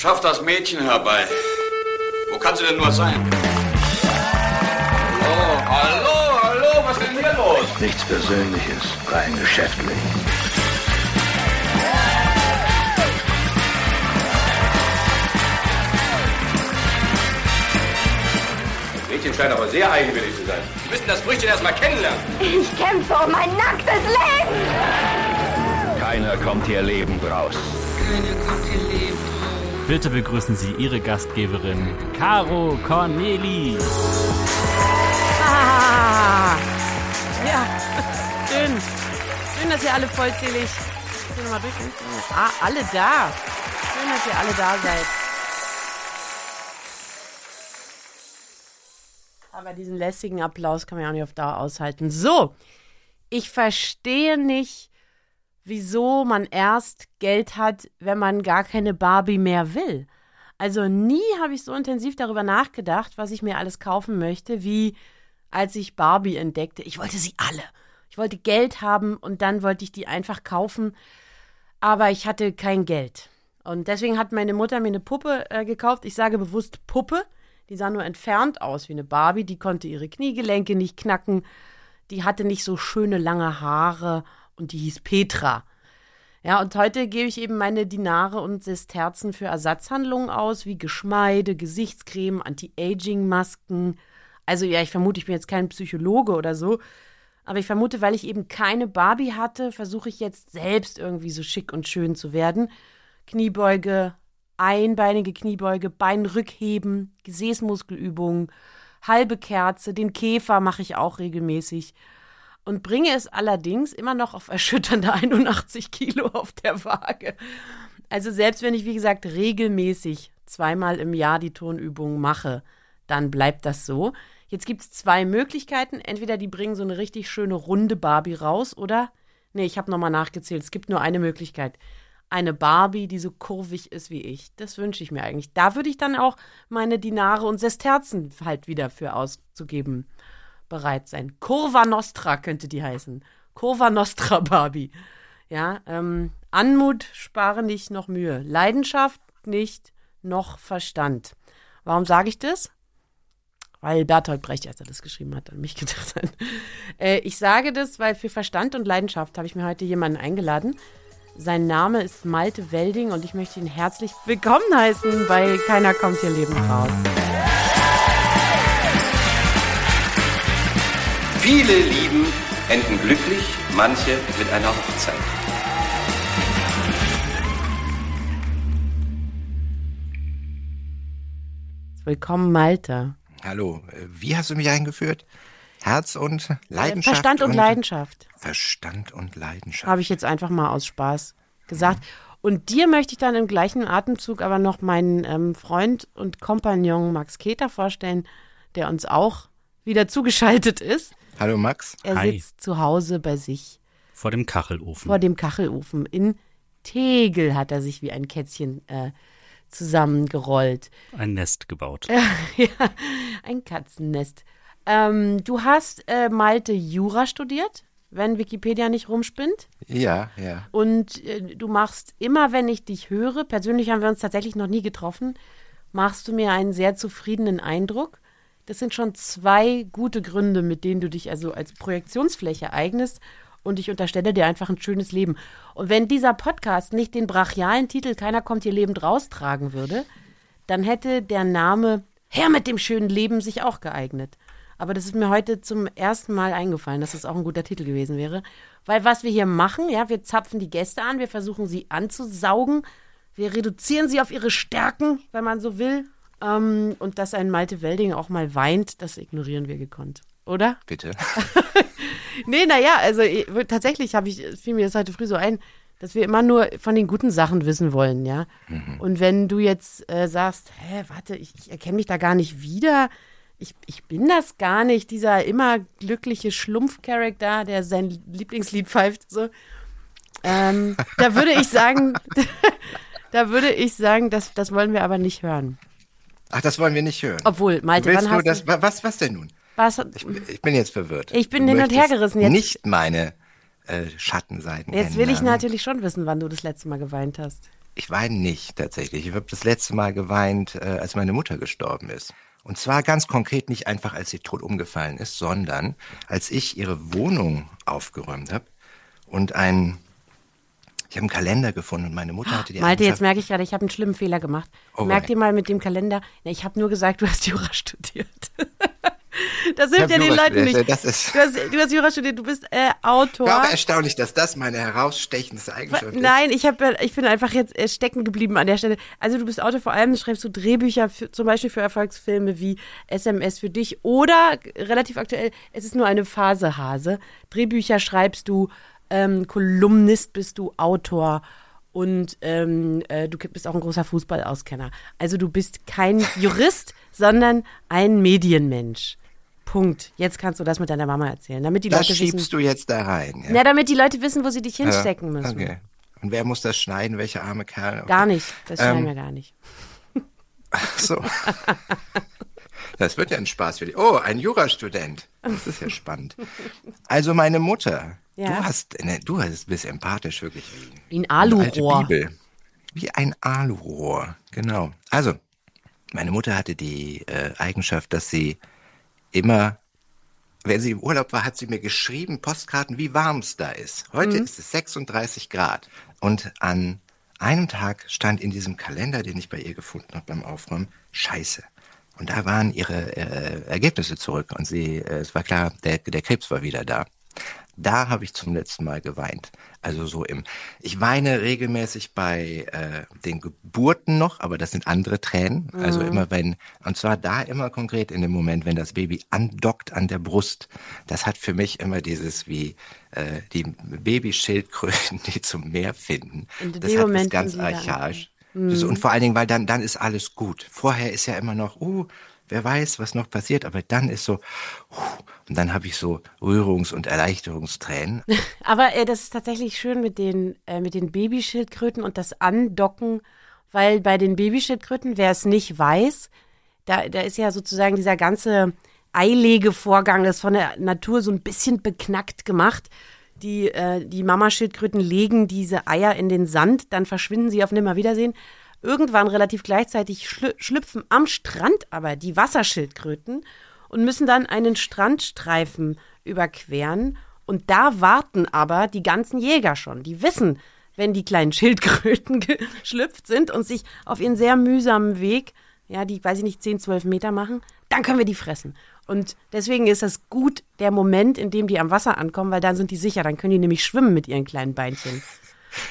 Schaff das Mädchen herbei. Wo kann sie denn nur sein? Hallo, hallo, hallo, was ist denn hier los? Nichts Persönliches, rein geschäftlich. Das Mädchen scheint aber sehr eigenwillig zu sein. Sie müssen das Früchtchen erst mal kennenlernen. Ich kämpfe um mein nacktes Leben. Keiner kommt hier lebend raus. Bitte begrüßen Sie Ihre Gastgeberin, Caro Corneli. Ah, ja, schön. Schön, dass ihr alle vollzählig. Ich will nochmal durch. Ah, alle da. Schön, dass ihr alle da seid. Aber diesen lässigen Applaus kann man ja auch nicht auf Dauer aushalten. So, ich verstehe nicht, wieso man erst Geld hat, wenn man gar keine Barbie mehr will. Also nie habe ich so intensiv darüber nachgedacht, was ich mir alles kaufen möchte, wie als ich Barbie entdeckte. Ich wollte sie alle. Ich wollte Geld haben und dann wollte ich die einfach kaufen, aber ich hatte kein Geld. Und deswegen hat meine Mutter mir eine Puppe äh, gekauft. Ich sage bewusst Puppe. Die sah nur entfernt aus wie eine Barbie. Die konnte ihre Kniegelenke nicht knacken. Die hatte nicht so schöne lange Haare und die hieß Petra. Ja, und heute gebe ich eben meine Dinare und Sesterzen für Ersatzhandlungen aus, wie Geschmeide, Gesichtscreme, Anti-Aging-Masken. Also ja, ich vermute, ich bin jetzt kein Psychologe oder so. Aber ich vermute, weil ich eben keine Barbie hatte, versuche ich jetzt selbst irgendwie so schick und schön zu werden. Kniebeuge, einbeinige Kniebeuge, Beinrückheben, Gesäßmuskelübungen, halbe Kerze, den Käfer mache ich auch regelmäßig und bringe es allerdings immer noch auf erschütternde 81 Kilo auf der Waage. Also selbst wenn ich, wie gesagt, regelmäßig zweimal im Jahr die Turnübungen mache, dann bleibt das so. Jetzt gibt es zwei Möglichkeiten. Entweder die bringen so eine richtig schöne runde Barbie raus oder, nee, ich habe nochmal nachgezählt, es gibt nur eine Möglichkeit. Eine Barbie, die so kurvig ist wie ich. Das wünsche ich mir eigentlich. Da würde ich dann auch meine Dinare und Sesterzen halt wieder für auszugeben bereit sein. Curva Nostra könnte die heißen. Curva Nostra Barbie. Ja, ähm, Anmut spare nicht noch Mühe. Leidenschaft nicht noch Verstand. Warum sage ich das? Weil Bertolt Brecht, als er das geschrieben hat, an mich gedacht hat. Äh, ich sage das, weil für Verstand und Leidenschaft habe ich mir heute jemanden eingeladen. Sein Name ist Malte Welding und ich möchte ihn herzlich willkommen heißen bei Keiner kommt hier lebend raus. Viele Lieben enden glücklich, manche mit einer Hochzeit. Willkommen, Malte. Hallo, äh, wie hast du mich eingeführt? Herz und Leidenschaft? Verstand und, Leidenschaft. Verstand und Leidenschaft. Habe ich jetzt einfach mal aus Spaß gesagt. Und dir möchte ich dann im gleichen Atemzug aber noch meinen ähm, Freund und Kompagnon Max Keter vorstellen, der uns auch wieder zugeschaltet ist. Hallo Max. Er Hi. sitzt zu Hause bei sich Vor dem Kachelofen. vor dem Kachelofen. In Tegel hat er sich wie ein Kätzchen äh, zusammengerollt. Ein Nest gebaut. ja, ein Katzennest. Ähm, du hast äh, Malte Jura studiert, wenn Wikipedia nicht rumspinnt. Ja, ja. Und äh, du machst immer, wenn ich dich höre, persönlich haben wir uns tatsächlich noch nie getroffen, machst du mir einen sehr zufriedenen Eindruck. Das sind schon zwei gute Gründe, mit denen du dich also als Projektionsfläche eignest. Und ich unterstelle dir einfach ein schönes Leben. Und wenn dieser Podcast nicht den brachialen Titel Keiner kommt hier lebend raustragen würde, dann hätte der Name Herr mit dem schönen Leben sich auch geeignet. Aber das ist mir heute zum ersten Mal eingefallen, dass das auch ein guter Titel gewesen wäre. Weil was wir hier machen, ja, wir zapfen die Gäste an, wir versuchen sie anzusaugen, wir reduzieren sie auf ihre Stärken, wenn man so will. Ähm, und dass ein Malte Welding auch mal weint, das ignorieren wir gekonnt. Oder? Bitte. Nee, naja, also eh, tatsächlich habe ich, fiel mir das heute früh so ein, dass wir immer nur von den guten Sachen wissen wollen, ja. Und wenn du jetzt äh, sagst, hä, warte, ich, ich erkenne mich da gar nicht wieder, ich, ich bin das gar nicht, dieser immer glückliche Schlumpf-Charakter, der sein Lieblingslied pfeift, so, ähm, da würde ich sagen, da würde ich sagen, das, das wollen wir aber nicht hören. Ach, das wollen wir nicht hören. Obwohl, Malte, Willst wann du hast das, du, wa- was, was denn nun? was, Ich, ich bin jetzt verwirrt. Ich bin Du hin und her gerissen jetzt. Nicht meine äh, Schattenseiten jetzt will ich natürlich schon wissen, wann du das letzte Mal geweint hast. Ich weine nicht tatsächlich. Ich habe das letzte Mal geweint, äh, als meine Mutter gestorben ist. Und zwar ganz konkret nicht einfach, als sie tot umgefallen ist, sondern als ich ihre Wohnung aufgeräumt habe und ein ich habe einen Kalender gefunden und meine Mutter hatte die Malte, jetzt merke ich gerade, ich habe einen schlimmen Fehler gemacht. Oh, Merk dir mal mit dem Kalender. Ich habe nur gesagt, du hast Jura studiert. das hilft ja den Jura Leuten nicht. das ist- du, hast, du hast Jura studiert, du bist äh, Autor. Ja, aber erstaunlich, dass das meine herausstechendste Eigenschaft ist. Nein, ich, hab, ich bin einfach jetzt äh, stecken geblieben an der Stelle. Also du bist Autor, vor allem schreibst du Drehbücher, für, zum Beispiel für Erfolgsfilme wie SMS für dich oder relativ aktuell, es ist nur eine Phase, Hase. Drehbücher schreibst du, ähm, Kolumnist bist du, Autor und ähm, äh, du bist auch ein großer Fußballauskenner. Also du bist kein Jurist, sondern ein Medienmensch. Punkt. Jetzt kannst du das mit deiner Mama erzählen, damit die Das Leute wissen. schiebst du jetzt da rein. Ja? Ja, damit die Leute wissen, wo sie dich hinstecken müssen. Okay. Und wer muss das schneiden? Welche arme Kerl? Okay. Gar nicht. Das schneiden Ähm, wir gar nicht. Ach so. Das wird ja ein Spaß für dich. Oh, ein Jurastudent. Das ist ja spannend. Also meine Mutter. Ja. Du hast, ne, du hast- bist empathisch wirklich wie, ein Alurohr. Bibel. Wie ein Alurohr, genau. Also, meine Mutter hatte die äh, Eigenschaft, dass sie immer, wenn sie im Urlaub war, hat sie mir geschrieben, Postkarten, wie warm es da ist. Heute ist es 36 Grad. Und an einem Tag stand in diesem Kalender, den ich bei ihr gefunden habe beim Aufräumen, Scheiße. Und da waren ihre äh, Ergebnisse zurück und sie, äh, es war klar, der, der Krebs war wieder da. Da habe ich zum letzten Mal geweint. Also so im, ich weine regelmäßig bei äh, den Geburten noch, aber das sind andere Tränen. Also immer wenn, und zwar da immer konkret in dem Moment, wenn das Baby andockt an der Brust. Das hat für mich immer dieses wie äh, die Babyschildkröten, die zum Meer finden. In das hat Moment, was ganz archaisch. Das, und vor allen Dingen, weil dann, dann ist alles gut. Vorher ist ja immer noch, uh, wer weiß, was noch passiert, aber dann ist so, uh, und dann habe ich so Rührungs- und Erleichterungstränen. Aber äh, das ist tatsächlich schön mit den, äh, mit den Babyschildkröten und das Andocken, weil bei den Babyschildkröten, wer es nicht weiß, da, da ist ja sozusagen dieser ganze Eilegevorgang, das ist von der Natur so ein bisschen beknackt gemacht. Die, äh, die Mamaschildkröten legen diese Eier in den Sand, dann verschwinden sie auf Nimmerwiedersehen. Irgendwann relativ gleichzeitig schlü schlüpfen am Strand aber die Wasserschildkröten und müssen dann einen Strandstreifen überqueren. Und da warten aber die ganzen Jäger schon. Die wissen, wenn die kleinen Schildkröten geschlüpft sind und sich auf ihren sehr mühsamen Weg, ja, die, weiß ich nicht, 10, 12 Meter machen, dann können wir die fressen. Und deswegen ist das gut, der Moment, in dem die am Wasser ankommen, weil dann sind die sicher, dann können die nämlich schwimmen mit ihren kleinen Beinchen.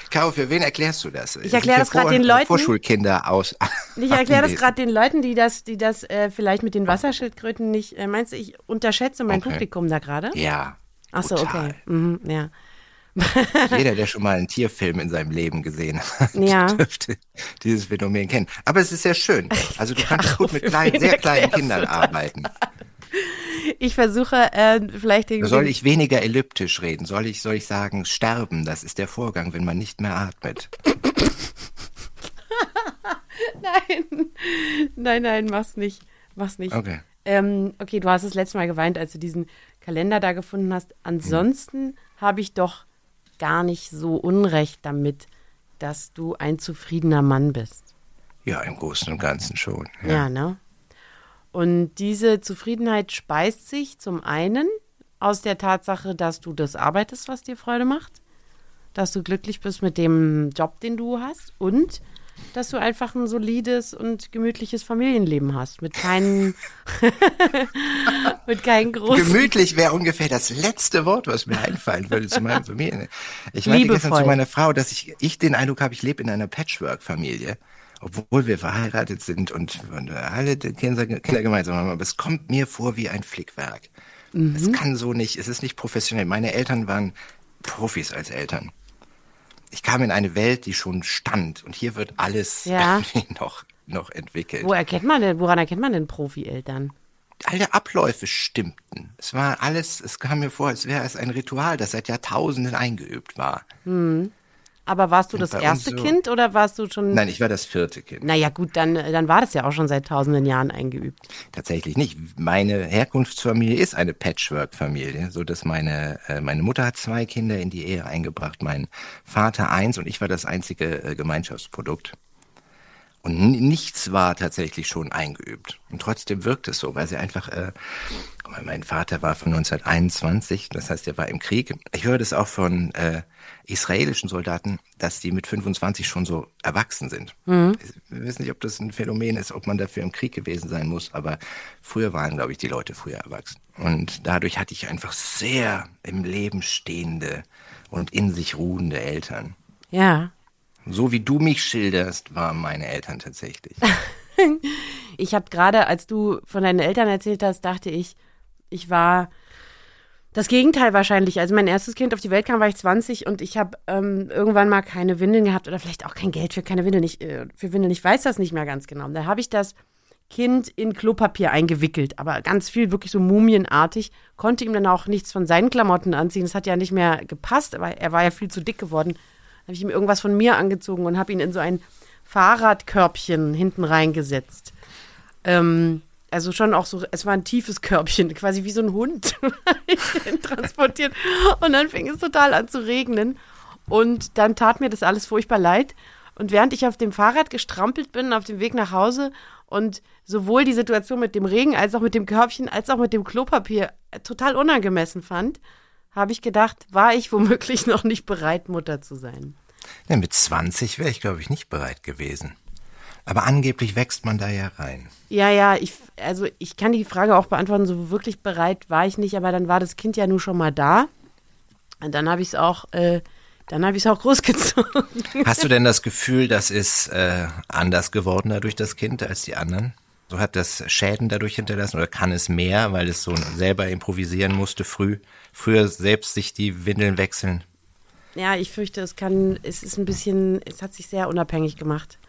Caro, für wen erklärst du das? Ich erkläre das gerade den Leuten. Vorschulkinder aus. Ich erkläre das gerade den Leuten, die das, die das äh, vielleicht mit den Wasserschildkröten nicht, äh, meinst du, ich unterschätze mein Okay. Publikum da gerade? Ja. Ach so, okay. Mhm, ja. Jeder, der schon mal einen Tierfilm in seinem Leben gesehen hat, Ja. dürfte dieses Phänomen kennen. Aber es ist sehr schön. Also du kannst Caro, gut mit kleinen, sehr kleinen Kindern du das? Ich versuche äh, vielleicht den. Soll ich weniger elliptisch reden? Soll ich, soll ich sagen, sterben? Das ist der Vorgang, wenn man nicht mehr atmet. Nein, nein, nein, mach's nicht. Mach's nicht. Okay. Ähm, okay, du hast das letzte Mal geweint, als du diesen Kalender da gefunden hast. Ansonsten habe ich doch gar nicht so Unrecht damit, dass du ein zufriedener Mann bist. Ja, im Großen und Ganzen schon. Ja, ne? Und diese Zufriedenheit speist sich zum einen aus der Tatsache, dass du das arbeitest, was dir Freude macht, dass du glücklich bist mit dem Job, den du hast und dass du einfach ein solides und gemütliches Familienleben hast, mit keinen, mit keinen großen. Gemütlich wäre ungefähr das letzte Wort, was mir einfallen würde zu meiner Familie. Ich meinte gestern Liebevoll. zu meiner Frau, dass ich, ich den Eindruck habe, ich lebe in einer Patchwork-Familie, obwohl wir verheiratet sind und, und alle Kinder, Kinder gemeinsam haben. Aber es kommt mir vor wie ein Flickwerk. Mhm. Es kann so nicht, es ist nicht professionell. Meine Eltern waren Profis als Eltern. Ich kam in eine Welt, die schon stand und hier wird alles Ja. irgendwie noch, noch entwickelt. Wo erkennt man denn, woran erkennt man denn Profi-Eltern? alle Abläufe stimmten. Es war alles, es kam mir vor, als wäre es ein Ritual, das seit Jahrtausenden eingeübt war. Aber warst du das erste so- Kind oder warst du schon. Nein, ich war das vierte Kind. Naja, gut, dann, dann war das ja auch schon seit tausenden Jahren eingeübt. Tatsächlich nicht. Meine Herkunftsfamilie ist eine Patchwork-Familie, so dass meine äh, meine Mutter hat zwei Kinder in die Ehe eingebracht, mein Vater eins und ich war das einzige äh, Gemeinschaftsprodukt. Und nichts war tatsächlich schon eingeübt. Und trotzdem wirkt es so, weil sie einfach, äh, mein Vater war von 1921, das heißt, er war im Krieg. Ich höre das auch von äh, israelischen Soldaten, dass die mit 25 schon so erwachsen sind. Wir wissen nicht, ob das ein Phänomen ist, ob man dafür im Krieg gewesen sein muss, aber früher waren, glaube ich, die Leute früher erwachsen. Und dadurch hatte ich einfach sehr im Leben stehende und in sich ruhende Eltern. Ja. So wie du mich schilderst, waren meine Eltern tatsächlich. Ich habe gerade, als du von deinen Eltern erzählt hast, dachte ich, ich war das Gegenteil wahrscheinlich. Also mein erstes Kind auf die Welt kam, war ich 20 und ich habe ähm, irgendwann mal keine Windeln gehabt oder vielleicht auch kein Geld für keine Windeln, nicht, äh, für Windeln. Ich weiß das nicht mehr ganz genau. Und da habe ich das Kind in Klopapier eingewickelt, aber ganz viel, wirklich so mumienartig. Konnte ihm dann auch nichts von seinen Klamotten anziehen. Das hat ja nicht mehr gepasst, aber er war ja viel zu dick geworden. Habe ich ihm irgendwas von mir angezogen und habe ihn in so ein Fahrradkörbchen hinten reingesetzt. Ähm, also schon auch so, es war ein tiefes Körbchen, quasi wie so ein Hund. transportiert. Und dann fing es total an zu regnen. Und dann tat mir das alles furchtbar leid. Und während ich auf dem Fahrrad gestrampelt bin, auf dem Weg nach Hause und sowohl die Situation mit dem Regen als auch mit dem Körbchen als auch mit dem Klopapier äh, total unangemessen fand, habe ich gedacht, war ich womöglich noch nicht bereit, Mutter zu sein. Ja, mit 20 wäre ich, glaube ich, nicht bereit gewesen. Aber angeblich wächst man da ja rein. Ja, ja, ich, also ich kann die Frage auch beantworten, so wirklich bereit war ich nicht, aber dann war das Kind ja nun schon mal da. Und dann habe ich es auch, äh, dann habe ich es auch großgezogen. Hast du denn das Gefühl, das ist äh, anders geworden dadurch das Kind als die anderen? So hat das Schäden dadurch hinterlassen oder kann es mehr, weil es so selber improvisieren musste früh, früher selbst sich die Windeln wechseln? Ja, ich fürchte, es kann, es ist ein bisschen, es hat sich sehr unabhängig gemacht.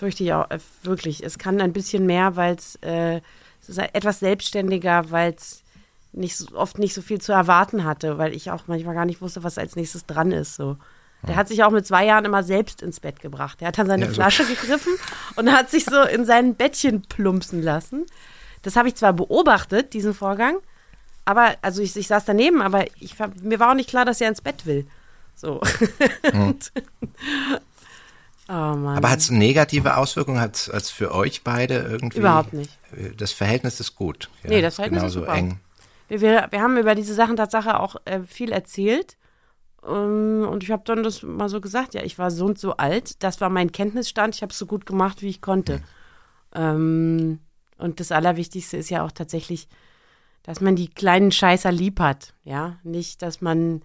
Fürchte ich auch, äh, wirklich. Es kann ein bisschen mehr, weil es, äh, es ist etwas selbstständiger, weil es nicht so, oft nicht so viel zu erwarten hatte, weil ich auch manchmal gar nicht wusste, was als nächstes dran ist. So. Der hat sich auch mit zwei Jahren immer selbst ins Bett gebracht. Der hat dann seine Ja, so. Flasche gegriffen und hat sich so in sein Bettchen plumpsen lassen. Das habe ich zwar beobachtet, diesen Vorgang, aber, also ich, ich saß daneben, aber ich, mir war auch nicht klar, dass er ins Bett will. So. Und- oh. Aber hat es negative Auswirkungen? Hat es für euch beide irgendwie? Überhaupt nicht. Äh, Das Verhältnis ist gut. Ja, Nee, das Verhältnis ist super. eng. Wir, wir, wir haben über diese Sachen Tatsache auch äh, viel erzählt. Ähm, und ich habe dann das mal so gesagt, ja, ich war so und so alt. Das war mein Kenntnisstand. Ich habe es so gut gemacht, wie ich konnte. Ähm, und das Allerwichtigste ist ja auch tatsächlich, dass man die kleinen Scheißer lieb hat. Ja, nicht, dass man,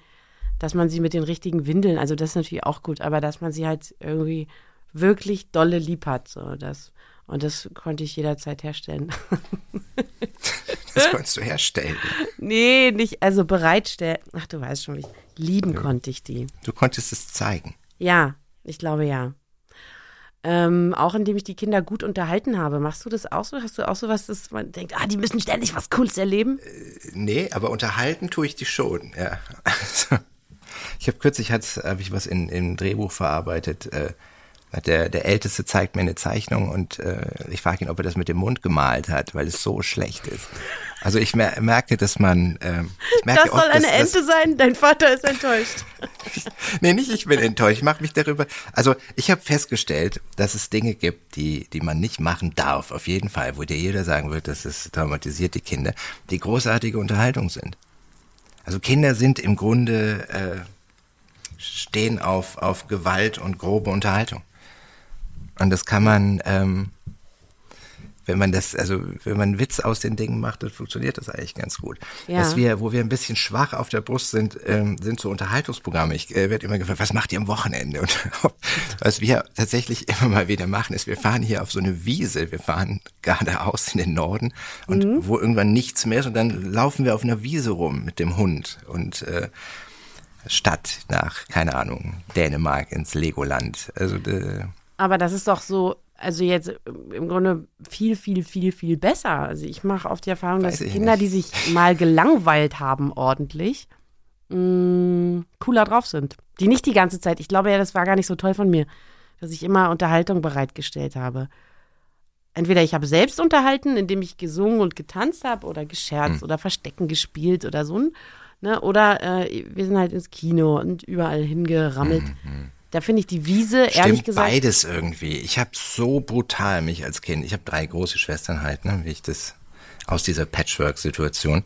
dass man sie mit den richtigen Windeln, also das ist natürlich auch gut, aber dass man sie halt irgendwie wirklich dolle lieb hat. So, das, und das konnte ich jederzeit herstellen. Das konntest du herstellen. Nee, nicht, also bereitstellen. Ach, du weißt schon, wie ich lieben konnte ich die. Du konntest es zeigen. Ja, ich glaube ja. Ähm, auch indem ich die Kinder gut unterhalten habe. Machst du das auch so? Hast du auch so was, dass man denkt, ah, die müssen ständig was Cooles erleben? Nee, aber unterhalten tue ich die schon. Ja. Ich habe kürzlich habe ich was in, im Drehbuch verarbeitet. Äh, der, der Älteste zeigt mir eine Zeichnung und äh, ich frage ihn, ob er das mit dem Mund gemalt hat, weil es so schlecht ist. Also ich mer merke, dass man. Ich merke Das soll oft, eine dass, Ente sein, dein Vater ist enttäuscht. Nee, nicht ich bin enttäuscht. Ich mache mich darüber. Also ich habe festgestellt, dass es Dinge gibt, die, die man nicht machen darf, auf jeden Fall, wo dir jeder sagen wird, das ist traumatisiert die Kinder, die großartige Unterhaltung sind. Also Kinder sind im Grunde äh, stehen auf, auf Gewalt und grobe Unterhaltung. Und das kann man, ähm, wenn man das, also wenn man einen Witz aus den Dingen macht, dann funktioniert das eigentlich ganz gut. Ja. Was wir, wo wir ein bisschen schwach auf der Brust sind, ähm, sind so Unterhaltungsprogramme. Ich äh, werde immer gefragt, was macht ihr am Wochenende? Und was wir tatsächlich immer mal wieder machen, ist, wir fahren hier auf so eine Wiese, wir fahren geradeaus in den Norden und Mhm. wo irgendwann nichts mehr ist und dann laufen wir auf einer Wiese rum mit dem Hund und äh, Stadt nach, keine Ahnung, Dänemark ins Legoland. Also äh, Aber das ist doch so, also jetzt im Grunde viel, viel, viel, viel besser. Also ich mache oft die Erfahrung, dass Kinder, nicht. die sich mal gelangweilt haben ordentlich, mh, cooler drauf sind. Die nicht die ganze Zeit. Ich glaube ja, das war gar nicht so toll von mir, dass ich immer Unterhaltung bereitgestellt habe. Entweder ich habe selbst unterhalten, indem ich gesungen und getanzt habe oder gescherzt oder Verstecken gespielt oder so. Ne? Oder äh, wir sind halt ins Kino und überall hingerammelt. Da finde ich die Wiese, ehrlich Stimmt gesagt. beides irgendwie. Ich habe so brutal mich als Kind, ich habe drei große Schwestern halt, ne, wie ich das aus dieser Patchwork-Situation.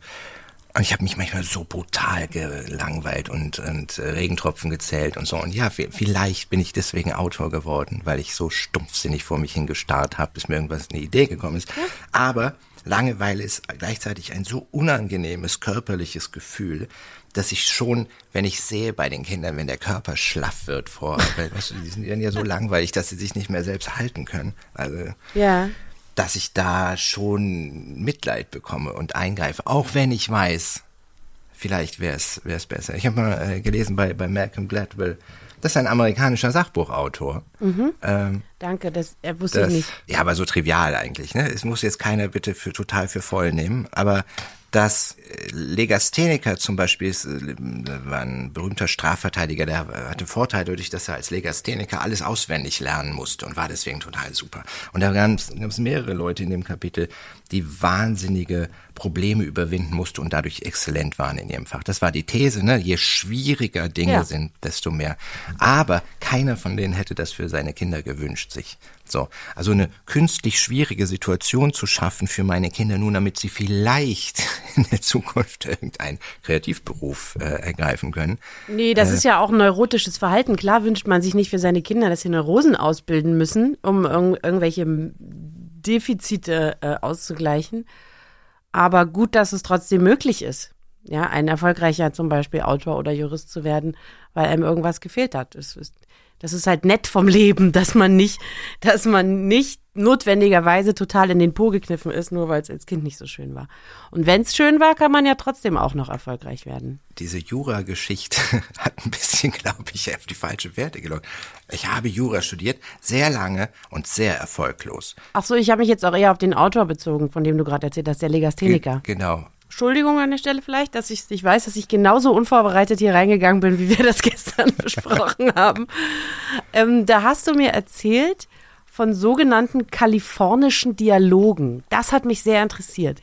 Und ich habe mich manchmal so brutal gelangweilt und, und äh, Regentropfen gezählt und so. Und ja, vi- vielleicht bin ich deswegen Autor geworden, weil ich so stumpfsinnig vor mich hingestarrt habe, bis mir irgendwas eine Idee gekommen ist. Aber Langeweile ist gleichzeitig ein so unangenehmes körperliches Gefühl, dass ich schon, wenn ich sehe bei den Kindern, wenn der Körper schlaff wird vor, weil, weißt du, die sind ja so langweilig, dass sie sich nicht mehr selbst halten können. Also Ja. dass ich da schon Mitleid bekomme und eingreife, auch wenn ich weiß, vielleicht wäre es besser. Ich habe mal äh, gelesen bei, bei Malcolm Gladwell, das ist ein amerikanischer Sachbuchautor. Ähm, Danke, das äh, wusste das, ich nicht. ja, aber so trivial eigentlich. Ne? Es muss jetzt keiner bitte für total für voll nehmen, aber dass äh, Legastheniker zum Beispiel ist, äh, war ein berühmter Strafverteidiger, der hatte Vorteile dadurch, dass er als Legastheniker alles auswendig lernen musste und war deswegen total super. Und da gab es mehrere Leute in dem Kapitel, die wahnsinnige Probleme überwinden mussten und dadurch exzellent waren in ihrem Fach. Das war die These, ne? Je schwieriger Dinge Ja. sind, desto mehr. Aber keiner von denen hätte das für seine Kinder gewünscht sich. So, also eine künstlich schwierige Situation zu schaffen für meine Kinder, nur damit sie vielleicht in der Zukunft irgendeinen Kreativberuf äh, ergreifen können. Nee, das ist ja auch ein neurotisches Verhalten. Klar wünscht man sich nicht für seine Kinder, dass sie Neurosen ausbilden müssen, um irg irgendwelche Defizite äh, auszugleichen. Aber gut, dass es trotzdem möglich ist, ja, ein erfolgreicher zum Beispiel Autor oder Jurist zu werden, weil einem irgendwas gefehlt hat. Das ist, das ist halt nett vom Leben, dass man nicht, dass man nicht notwendigerweise total in den Po gekniffen ist, nur weil es als Kind nicht so schön war. Und wenn es schön war, kann man ja trotzdem auch noch erfolgreich werden. Diese Jura-Geschichte hat ein bisschen, glaube ich, auf die falsche Werte gelockt. Ich habe Jura studiert, sehr lange und sehr erfolglos. Ach so, ich habe mich jetzt auch eher auf den Autor bezogen, von dem du gerade erzählt hast, der Legastheniker. Ge- Genau. Entschuldigung an der Stelle vielleicht, dass ich ich weiß, dass ich genauso unvorbereitet hier reingegangen bin, wie wir das gestern besprochen haben. Ähm, da hast du mir erzählt von sogenannten kalifornischen Dialogen. Das hat mich sehr interessiert.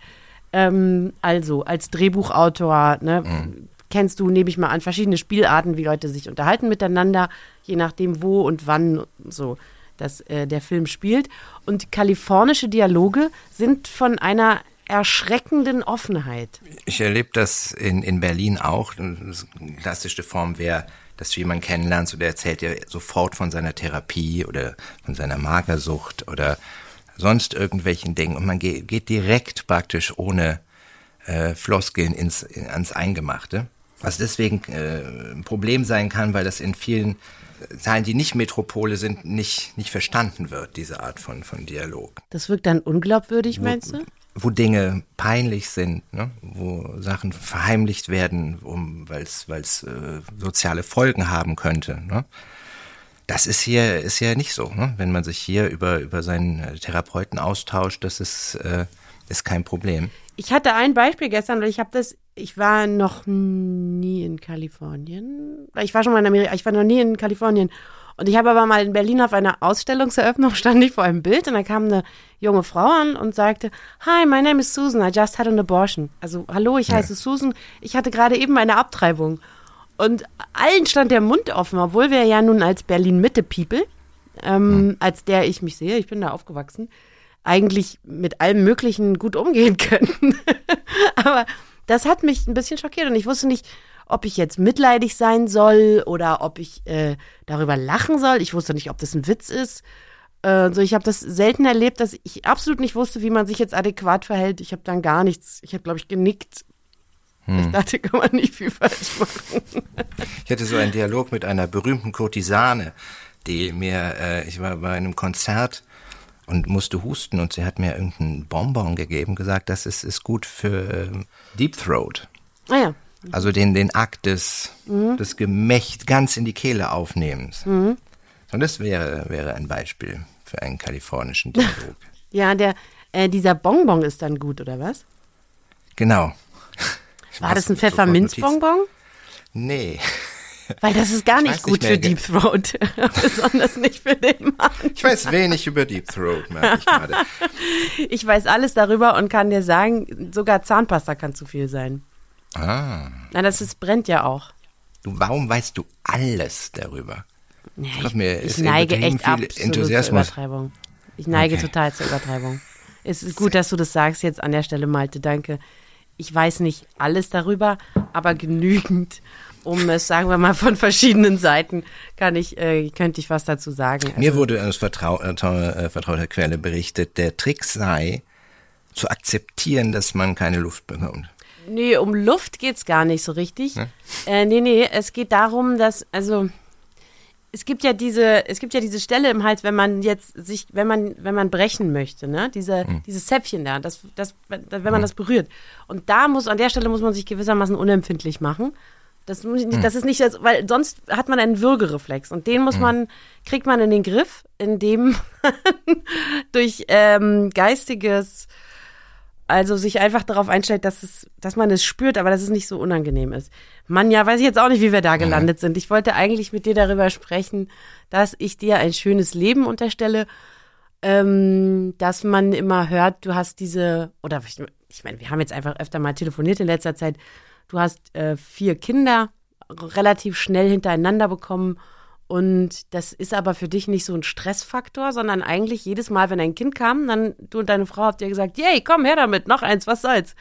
Ähm, also als Drehbuchautor, ne, kennst du, nehme ich mal an, verschiedene Spielarten, wie Leute sich unterhalten miteinander, je nachdem wo und wann so dass äh, der Film spielt. Und kalifornische Dialoge sind von einer erschreckenden Offenheit. Ich erlebe das in, in Berlin auch. Eine klassische Form wäre, dass du jemanden kennenlernst und der erzählt dir sofort von seiner Therapie oder von seiner Magersucht oder sonst irgendwelchen Dingen. Und man geht, geht direkt praktisch ohne äh, Floskeln ins, in, ans Eingemachte. Was deswegen äh, ein Problem sein kann, weil das in vielen Teilen, die nicht Metropole sind, nicht, nicht verstanden wird, diese Art von, von Dialog Das wirkt dann unglaubwürdig, meinst du? Wo Dinge peinlich sind, ne? wo Sachen verheimlicht werden, um, weil es äh, soziale Folgen haben könnte. Ne? Das ist hier ist ja nicht so. Ne? Wenn man sich hier über über seinen äh, Therapeuten austauscht, das ist äh, ist kein Problem. Ich hatte ein Beispiel gestern, weil ich habe das, ich war noch nie in Kalifornien. Ich war schon mal in Amerika, ich war noch nie in Kalifornien. Und ich habe aber mal in Berlin auf einer Ausstellungseröffnung stand ich vor einem Bild und da kam eine junge Frau an und sagte, Hi, my name is Susan, I just had an abortion. Also, hallo, ich heiße Susan, ich hatte gerade eben eine Abtreibung. Und allen stand der Mund offen, obwohl wir ja nun als Berlin-Mitte-People, ähm, als der ich mich sehe, ich bin da aufgewachsen, eigentlich mit allem Möglichen gut umgehen können. Aber das hat mich ein bisschen schockiert und ich wusste nicht, ob ich jetzt mitleidig sein soll oder ob ich äh, darüber lachen soll. Ich wusste nicht, ob das ein Witz ist. Äh, so, ich habe das selten erlebt, dass ich absolut nicht wusste, wie man sich jetzt adäquat verhält. Ich habe dann gar nichts. Ich habe, glaube ich, genickt. Ich dachte, kann man nicht viel falsch machen. Ich hatte so einen Dialog mit einer berühmten Kurtisane, die mir, äh, ich war bei einem Konzert und musste husten und sie hat mir irgendeinen Bonbon gegeben, gesagt, das ist, ist gut für ähm, Deep Throat. Ah ja. Also den, den Akt des, des Gemächt ganz in die Kehle aufnehmens. Und das wäre, wäre ein Beispiel für einen kalifornischen Dialog. Ja, der, äh, dieser Bonbon ist dann gut, oder was? genau. War das ein Pfefferminzbonbon? Nee. Weil das ist gar Ich nicht gut nicht für Deep Throat. Besonders nicht für den Mann. Ich weiß wenig über Deep Throat, merke ich gerade. Ich weiß alles darüber und kann dir sagen, sogar Zahnpasta kann zu viel sein. Ah. Na, das ist, brennt ja auch. Du, warum weißt du alles darüber? Ja, Gott, mir ich neige echt viel absolut zur Enthusiasmus. Übertreibung. Ich neige Okay. total zur Übertreibung. Es ist gut, dass du das sagst jetzt an der Stelle, Malte. Danke. Ich weiß nicht alles darüber, aber genügend, um es, sagen wir mal, von verschiedenen Seiten kann ich, äh, könnte ich was dazu sagen. Also, Mir wurde aus vertrau äh, äh, vertrauter Quelle berichtet, der Trick sei, zu akzeptieren, dass man keine Luft bekommt. Nee, um Luft geht's gar nicht so richtig. Äh, nee, nee, es geht darum, dass, also, es gibt ja diese, es gibt ja diese Stelle im Hals, wenn man jetzt sich, wenn man, wenn man brechen möchte, ne? Diese, dieses Zäpfchen da, das, das, wenn man das berührt. Und da muss, an der Stelle muss man sich gewissermaßen unempfindlich machen. Das, muss ich nicht, das ist nicht, weil sonst hat man einen Würgereflex und den muss man, kriegt man in den Griff, indem man durch ähm, geistiges also sich einfach darauf einstellt, dass es, dass man es spürt, aber dass es nicht so unangenehm ist. Mann, ja, weiß ich jetzt auch nicht, wie wir da gelandet sind. Ich wollte eigentlich mit dir darüber sprechen, dass ich dir ein schönes Leben unterstelle, ähm, dass man immer hört, du hast diese, oder ich, ich meine, wir haben jetzt einfach öfter mal telefoniert in letzter Zeit, du hast äh, vier Kinder relativ schnell hintereinander bekommen und das ist aber für dich nicht so ein Stressfaktor, sondern eigentlich jedes Mal, wenn ein Kind kam, dann du und deine Frau habt ihr gesagt, yay, komm her damit, noch eins, was soll's.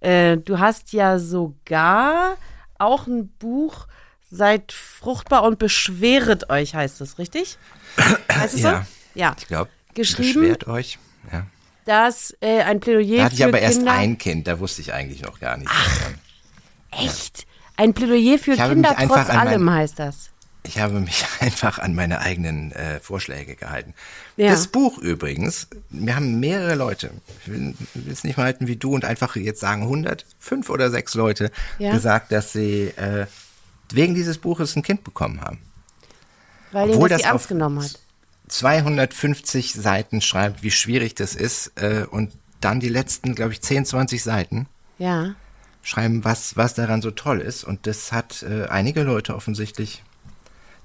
Äh, du hast ja sogar auch ein Buch, seid fruchtbar und beschweret euch, heißt es, richtig? Heißt es Ja. so? Ja. Ich glaube, Geschrieben, beschwert euch. Ja. dass äh, ein Plädoyer Da hatte ich aber erst Kinder. ein Kind, da wusste ich eigentlich noch gar nichts. davon. Echt? Ein Plädoyer für Kinder trotz mein- allem heißt das. Ich habe mich einfach an meine eigenen äh, Vorschläge gehalten. Ja. Das Buch übrigens, wir haben mehrere Leute, ich will will es nicht mal halten wie du und einfach jetzt sagen 100, fünf oder sechs Leute Ja. gesagt, dass sie äh, wegen dieses Buches ein Kind bekommen haben. Weil Obwohl das, das ernst genommen hat. 250 Seiten schreibt, wie schwierig das ist äh, und dann die letzten, glaube ich, 10, 20 Seiten Ja. schreiben, was, was daran so toll ist. Und das hat äh, einige Leute offensichtlich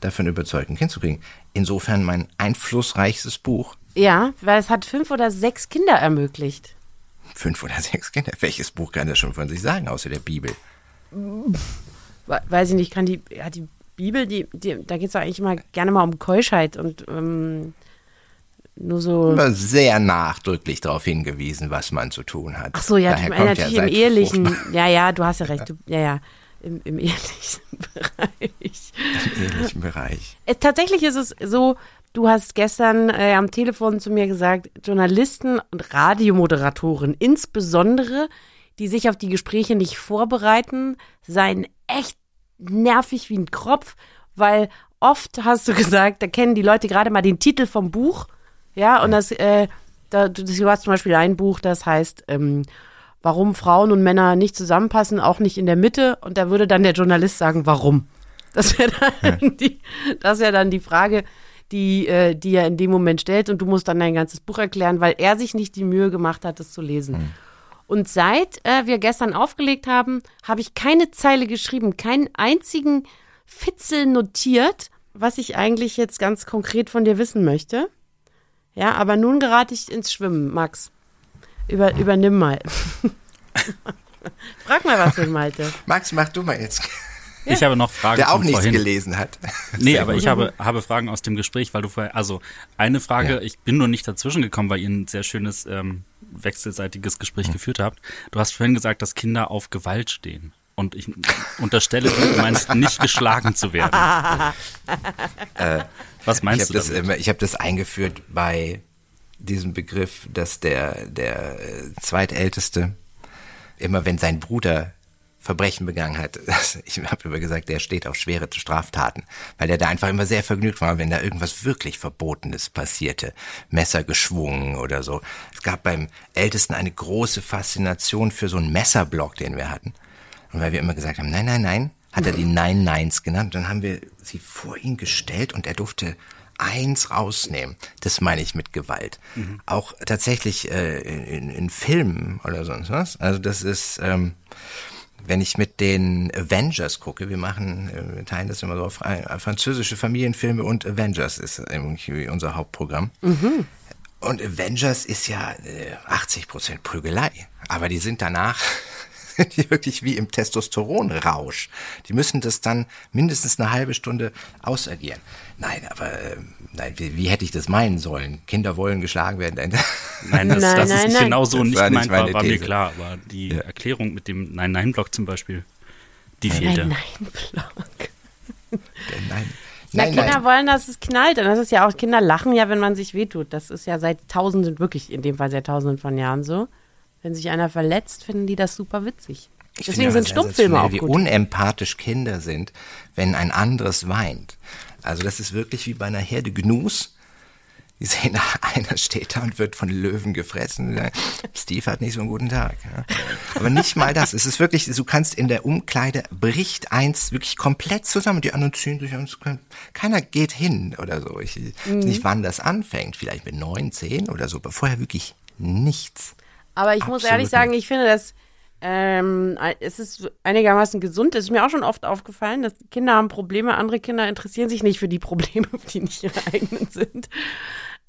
davon überzeugt, ein Kind zu kriegen. Insofern mein einflussreichstes Buch. Ja, weil es hat fünf oder sechs Kinder ermöglicht. Fünf oder sechs Kinder. Welches Buch kann das schon von sich sagen, außer der Bibel? We- Weiß ich nicht, kann die, ja, die Bibel, die, die, da geht es eigentlich immer gerne mal um Keuschheit und ähm, nur so. Immer sehr nachdrücklich darauf hingewiesen, was man zu tun hat. Ach so, ja, Daher kommt natürlich ja im ehelichen. fruchtbar Ja, ja, du hast ja recht. Du, ja, ja, im, im ehelichen Bereich. Im ehelichen Bereich. Äh, Tatsächlich ist es so, du hast gestern äh, am Telefon zu mir gesagt, Journalisten und Radiomoderatoren insbesondere, die sich auf die Gespräche nicht vorbereiten, seien echt nervig wie ein Kropf, weil oft hast du gesagt, da kennen die Leute gerade mal den Titel vom Buch, ja, und das, äh, da, du du hast zum Beispiel ein Buch, das heißt, ähm, warum Frauen und Männer nicht zusammenpassen, auch nicht in der Mitte, und da würde dann der Journalist sagen, warum? Das wäre dann, die, das wär dann die Frage, die, äh, die er in dem Moment stellt, und du musst dann dein ganzes Buch erklären, weil er sich nicht die Mühe gemacht hat, es zu lesen. Und seit äh, wir gestern aufgelegt haben, habe ich keine Zeile geschrieben, keinen einzigen Fitzel notiert, was ich eigentlich jetzt ganz konkret von dir wissen möchte. Ja, aber nun gerate ich ins Schwimmen, Max. Über, übernimm mal. Frag mal was, denn, Malte. Max, mach du mal jetzt. Ich habe noch Fragen Der auch nichts vorhin. gelesen hat. Nee, aber ich habe, habe Fragen aus dem Gespräch, weil du vorher, also eine Frage, Ja. ich bin nur nicht dazwischen gekommen, weil ihr ein sehr schönes ähm, wechselseitiges Gespräch Hm. geführt habt. Du hast vorhin gesagt, dass Kinder auf Gewalt stehen. Und ich unterstelle, du meinst nicht geschlagen zu werden. Was Ich meinst habe du das, ich hab das eingeführt bei diesem Begriff, dass der, der äh, zweitälteste immer, wenn sein Bruder Verbrechen begangen hat, ich habe immer gesagt, der steht auf schwere Straftaten, weil der da einfach immer sehr vergnügt war, wenn da irgendwas wirklich Verbotenes passierte, Messer geschwungen oder so. Es gab beim Ältesten eine große Faszination für so einen Messerblock, den wir hatten. Und weil wir immer gesagt haben, nein, nein, nein, hat er die Nein Neins genannt. Dann haben wir sie vor ihn gestellt und er durfte eins rausnehmen. Das meine ich mit Gewalt. Auch tatsächlich äh, in, in Filmen oder sonst was. Also das ist, ähm, wenn ich mit den Avengers gucke, wir machen, äh, wir teilen das immer so auf äh, französische Familienfilme und Avengers ist irgendwie unser Hauptprogramm. Und Avengers ist ja äh, 80 Prozent Prügelei, aber die sind danach die wirklich wie im Testosteronrausch. Die müssen das dann mindestens eine halbe Stunde ausagieren. Nein, aber äh, nein, wie, wie hätte ich das meinen sollen? Kinder wollen geschlagen werden. Nein, das, Nein, das nein, ist nein. genau so Das nicht gemeint, war, meine war mir These. klar. Aber die Ja. Erklärung mit dem Nein-Nein-Block zum Beispiel, die fehlte. Nein, nein. Na, Nein, Kinder nein. wollen, dass es knallt. Und das ist ja auch, Kinder lachen ja, wenn man sich wehtut. Das ist ja seit tausenden, wirklich in dem Fall seit tausenden von Jahren so. Wenn sich einer verletzt, finden die das super witzig. Ich Deswegen finde sind Stummfilme auch gut. Wie unempathisch Kinder sind, wenn ein anderes weint. Also das ist wirklich wie bei einer Herde Gnus. Die sehen, einer steht da und wird von Löwen gefressen. Steve hat nicht so einen guten Tag. Ja. Aber nicht mal das. Es ist wirklich, du kannst in der Umkleide bricht eins wirklich komplett zusammen. Die anderen ziehen sich an. Keiner geht hin oder so. Ich weiß Mhm. nicht, wann das anfängt. Vielleicht mit neun, zehn oder so. Aber vorher wirklich nichts. Aber ich muss Absolut ehrlich sagen, ich finde, dass ähm, es ist einigermaßen gesund. Es ist mir auch schon oft aufgefallen, dass Kinder haben Probleme, andere Kinder interessieren sich nicht für die Probleme, die nicht ihre eigenen sind.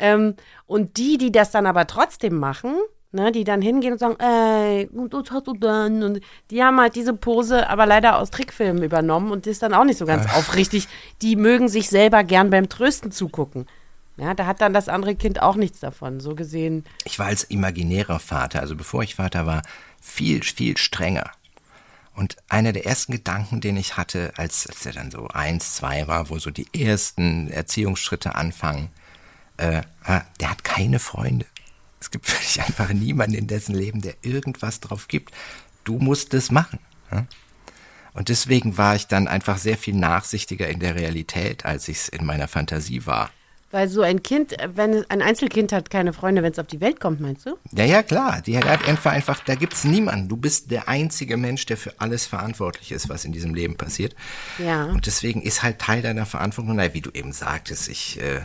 Ähm, und die, die das dann aber trotzdem machen, ne, die dann hingehen und sagen, ey, und was hast du dann? Und die haben halt diese Pose aber leider aus Trickfilmen übernommen und das ist dann auch nicht so ganz aufrichtig. Die mögen sich selber gern beim Trösten zugucken. Ja, da hat dann das andere Kind auch nichts davon. So gesehen, Ich war als imaginärer Vater, also bevor ich Vater war, viel, viel strenger. Und einer der ersten Gedanken, den ich hatte, als, als er dann so eins, zwei war, wo so die ersten Erziehungsschritte anfangen, äh, ah, der hat keine Freunde. Es gibt wirklich einfach niemanden in dessen Leben, der irgendwas drauf gibt. Du musst es machen. Und deswegen war ich dann einfach sehr viel nachsichtiger in der Realität, als ich es in meiner Fantasie war. Weil so ein Kind, äh, wenn es- ein Einzelkind hat keine Freunde, wenn es auf die Welt kommt, meinst du? Ja, ja, klar. Die hat einfach, einfach da gibt's niemanden. Du bist der einzige Mensch, der für alles verantwortlich ist, was in diesem Leben passiert. Ja. Und deswegen ist halt Teil deiner Verantwortung, na, wie du eben sagtest, ich, äh,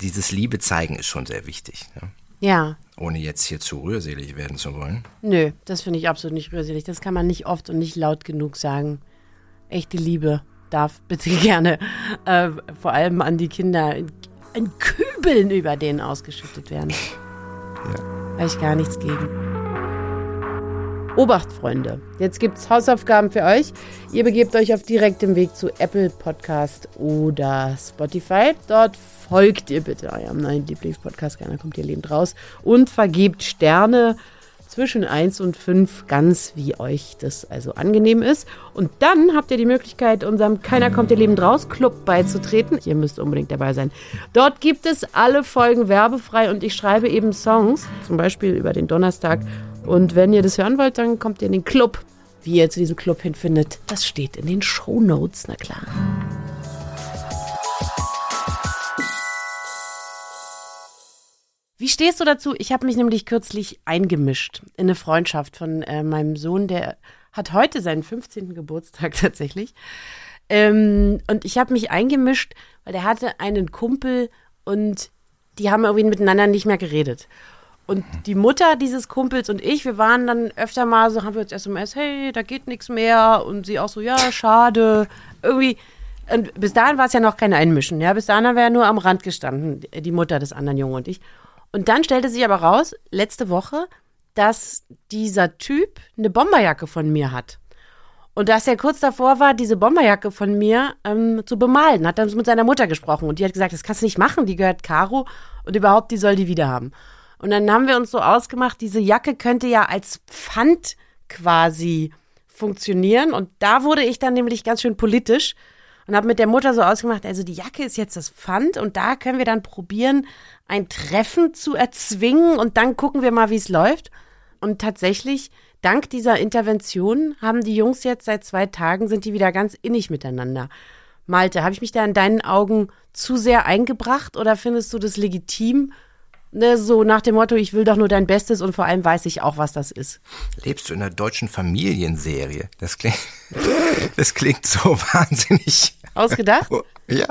dieses Liebe zeigen ist schon sehr wichtig. Ne? Ja. Ohne jetzt hier zu rührselig werden zu wollen. Nö, das finde ich absolut nicht rührselig. Das kann man nicht oft und nicht laut genug sagen. Echte Liebe darf bitte gerne äh, vor allem an die Kinder in, in Kübeln über denen ausgeschüttet werden. Ja. Habe ich gar nichts gegen. Obacht, Freunde. Jetzt gibt's Hausaufgaben für euch. Ihr begebt euch auf direktem Weg zu Apple Podcast oder Spotify. Dort folgt ihr bitte eurem neuen Lieblingspodcast. Keiner kommt ihr lebend raus. Und vergebt Sterne zwischen 1 und 5, ganz wie euch das also angenehm ist. Und dann habt ihr die Möglichkeit, unserem Keiner kommt ihr lebend raus Club beizutreten. Ihr müsst unbedingt dabei sein. Dort gibt es alle Folgen werbefrei und ich schreibe eben Songs, zum Beispiel über den Donnerstag. Und wenn ihr das hören wollt, dann kommt ihr in den Club. Wie ihr zu diesem Club hinfindet, das steht in den Shownotes, na klar. Wie stehst du dazu? Ich habe mich nämlich kürzlich eingemischt in eine Freundschaft von äh, meinem Sohn, der hat heute seinen 15. Geburtstag tatsächlich. Ähm, und ich habe mich eingemischt, weil der hatte einen Kumpel und die haben irgendwie miteinander nicht mehr geredet. Und die Mutter dieses Kumpels und ich, wir waren dann öfter mal so, haben wir uns SMS, hey, da geht nichts mehr. Und sie auch so, ja, schade. Irgendwie. Und bis dahin war es ja noch kein Einmischen. Ja, bis dahin haben wir ja nur am Rand gestanden, die Mutter des anderen Jungen und ich. Und dann stellte sich aber raus, letzte Woche, dass dieser Typ eine Bomberjacke von mir hat. Und dass er kurz davor war, diese Bomberjacke von mir ähm, zu bemalen, hat dann mit seiner Mutter gesprochen und die hat gesagt, das kannst du nicht machen, die gehört Caro und überhaupt, die soll die wieder haben. Und dann haben wir uns so ausgemacht, diese Jacke könnte ja als Pfand quasi funktionieren und da wurde ich dann nämlich ganz schön politisch und habe mit der Mutter so ausgemacht, also die Jacke ist jetzt das Pfand und da können wir dann probieren, ein Treffen zu erzwingen und dann gucken wir mal, wie es läuft. Und tatsächlich, dank dieser Intervention haben die Jungs jetzt seit zwei Tagen, sind die wieder ganz innig miteinander. Malte, habe ich mich da in deinen Augen zu sehr eingebracht oder findest du das legitim? Ne, so nach dem Motto, ich will doch nur dein Bestes und vor allem weiß ich auch, was das ist. Lebst du in einer deutschen Familienserie? Das klingt, das klingt so wahnsinnig. Ausgedacht? Ja.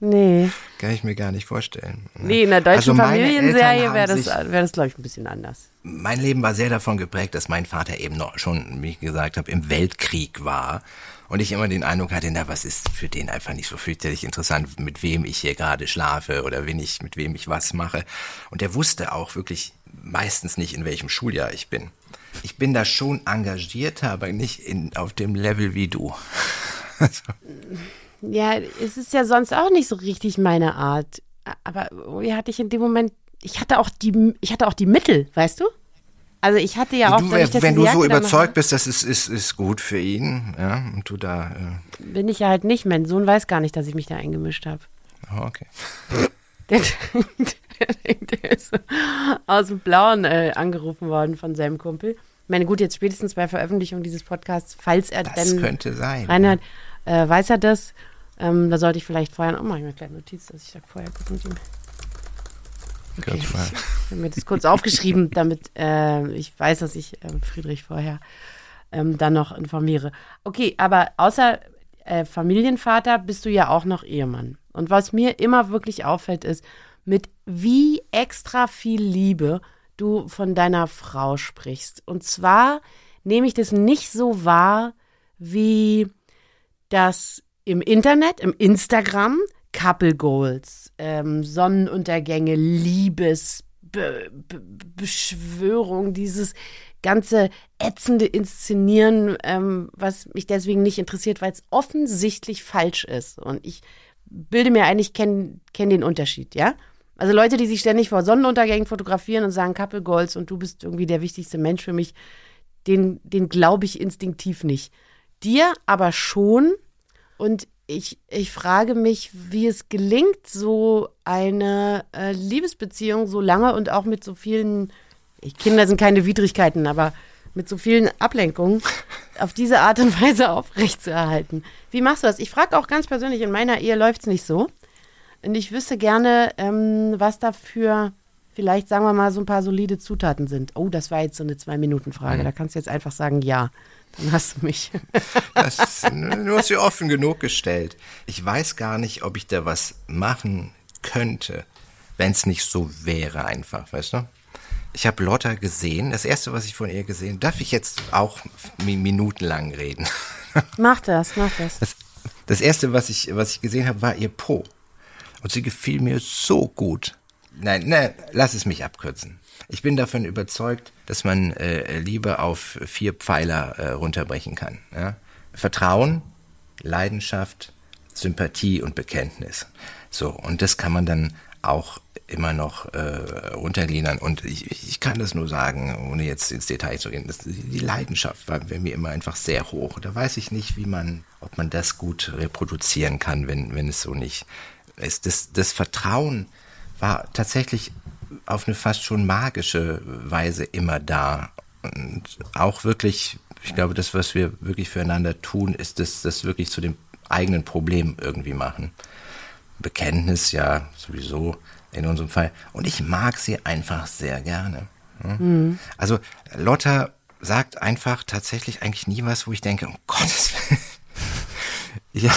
Nee. Kann ich mir gar nicht vorstellen. Nee, in der deutschen Also Familienserie wäre das, wär das glaube ich, ein bisschen anders. mein Leben war sehr davon geprägt, dass mein Vater eben noch schon, wie ich gesagt habe, im Weltkrieg war. Und ich immer den Eindruck hatte, na, was ist für den einfach nicht so fürchterlich interessant, mit wem ich hier gerade schlafe oder wen ich, mit wem ich was mache. Und er wusste auch wirklich meistens nicht, in welchem Schuljahr ich bin. Ich bin da schon engagierter, aber nicht in, auf dem Level wie du. Ja, es ist ja sonst auch nicht so richtig meine Art. Aber wie hatte ich in dem Moment, ich hatte auch die, ich hatte auch die Mittel, weißt du? Also ich hatte ja auch, du, wenn ich du so überzeugt bist, das ist, ist, ist gut für ihn, ja, und du da, äh, bin ich ja halt nicht. Mein Sohn weiß gar nicht, dass ich mich da eingemischt habe. oh, okay. Der, der, denkt, der ist aus dem Blauen äh, angerufen worden von seinem Kumpel. Ich meine, gut, jetzt spätestens bei Veröffentlichung dieses Podcasts, falls er Das denn könnte sein. reinhört, äh, weiß er das. Ähm, da sollte ich vielleicht vorher, oh, mach ich mir eine kleine Notiz, dass ich da vorher gucke mit ihm. Okay. Ich habe mir das kurz aufgeschrieben, damit äh, ich weiß, dass ich ähm, Friedrich vorher ähm, dann noch informiere. Okay, aber außer äh, Familienvater bist du ja auch noch Ehemann. Und was mir immer wirklich auffällt, ist, mit wie extra viel Liebe du von deiner Frau sprichst. Und zwar nehme ich das nicht so wahr, wie das im Internet, im Instagram, Couple Goals, ähm, Sonnenuntergänge, Liebes, Be Be Beschwörung, dieses ganze ätzende Inszenieren, ähm, was mich deswegen nicht interessiert, weil es offensichtlich falsch ist. Und ich bilde mir ein, ich kenne kenn den Unterschied, ja? Also Leute, die sich ständig vor Sonnenuntergängen fotografieren und sagen Couple Goals und du bist irgendwie der wichtigste Mensch für mich, den, den glaube ich instinktiv nicht. Dir aber schon. Und ich, ich frage mich, wie es gelingt, so eine äh, Liebesbeziehung so lange und auch mit so vielen, Kinder sind keine Widrigkeiten, aber mit so vielen Ablenkungen auf diese Art und Weise aufrechtzuerhalten. Wie machst du das? Ich frage auch ganz persönlich, in meiner Ehe läuft es nicht so. Und ich wüsste gerne, ähm, was dafür vielleicht, sagen wir mal, so ein paar solide Zutaten sind. Oh, das war jetzt so eine Zwei-Minuten-Frage. Da kannst du jetzt einfach sagen, ja. Dann hast du mich. Das, du hast sie offen genug gestellt. Ich weiß gar nicht, ob ich da was machen könnte, wenn es nicht so wäre einfach, weißt du? Ich habe Lotta gesehen. Das erste, was ich von ihr gesehen, darf ich jetzt auch mi- minutenlang reden? mach das, mach das. Das, das erste, was ich, was ich gesehen habe, war ihr Po. Und sie gefiel mir so gut. Nein, nein, lass es mich abkürzen. Ich bin davon überzeugt, dass man äh, Liebe auf vier Pfeiler äh, runterbrechen kann. Ja? Vertrauen, Leidenschaft, Sympathie und Bekenntnis. So, und das kann man dann auch immer noch äh, runtergliedern. Und ich, ich kann das nur sagen, ohne jetzt ins Detail zu gehen. Das, die Leidenschaft war bei mir immer einfach sehr hoch. Da weiß ich nicht, wie man, ob man das gut reproduzieren kann, wenn, wenn es so nicht ist. Das, das Vertrauen war tatsächlich auf eine fast schon magische Weise immer da. Und auch wirklich, ich glaube, das, was wir wirklich füreinander tun, ist das, das wirklich zu dem eigenen Problem irgendwie machen. Bekenntnis ja sowieso in unserem Fall. Und ich mag sie einfach sehr gerne. Hm? Also Lotta sagt einfach tatsächlich eigentlich nie was, wo ich denke, um Gottes Willen. ja.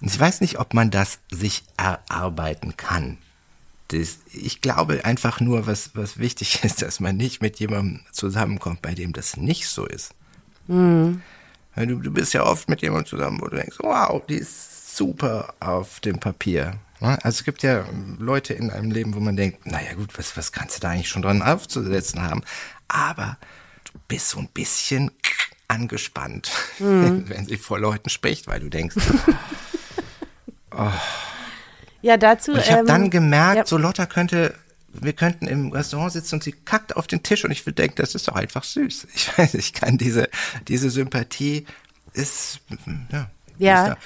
Und ich weiß nicht, ob man das sich erarbeiten kann. Das, ich glaube einfach nur, was, was wichtig ist, dass man nicht mit jemandem zusammenkommt, bei dem das nicht so ist. Du, du bist ja oft mit jemandem zusammen, wo du denkst, wow, die ist super auf dem Papier. Also es gibt ja Leute in einem Leben, wo man denkt, naja gut, was, was kannst du da eigentlich schon dran aufzusetzen haben? Aber du bist so ein bisschen angespannt, wenn sie vor Leuten spricht, weil du denkst, Ja, dazu. und ich habe ähm, dann gemerkt, ja. so Lotta könnte, wir könnten im Restaurant sitzen und sie kackt auf den Tisch und ich würde denken, das ist doch einfach süß. Ich weiß, ich kann diese, diese Sympathie ist, ja. Ja. Ist da.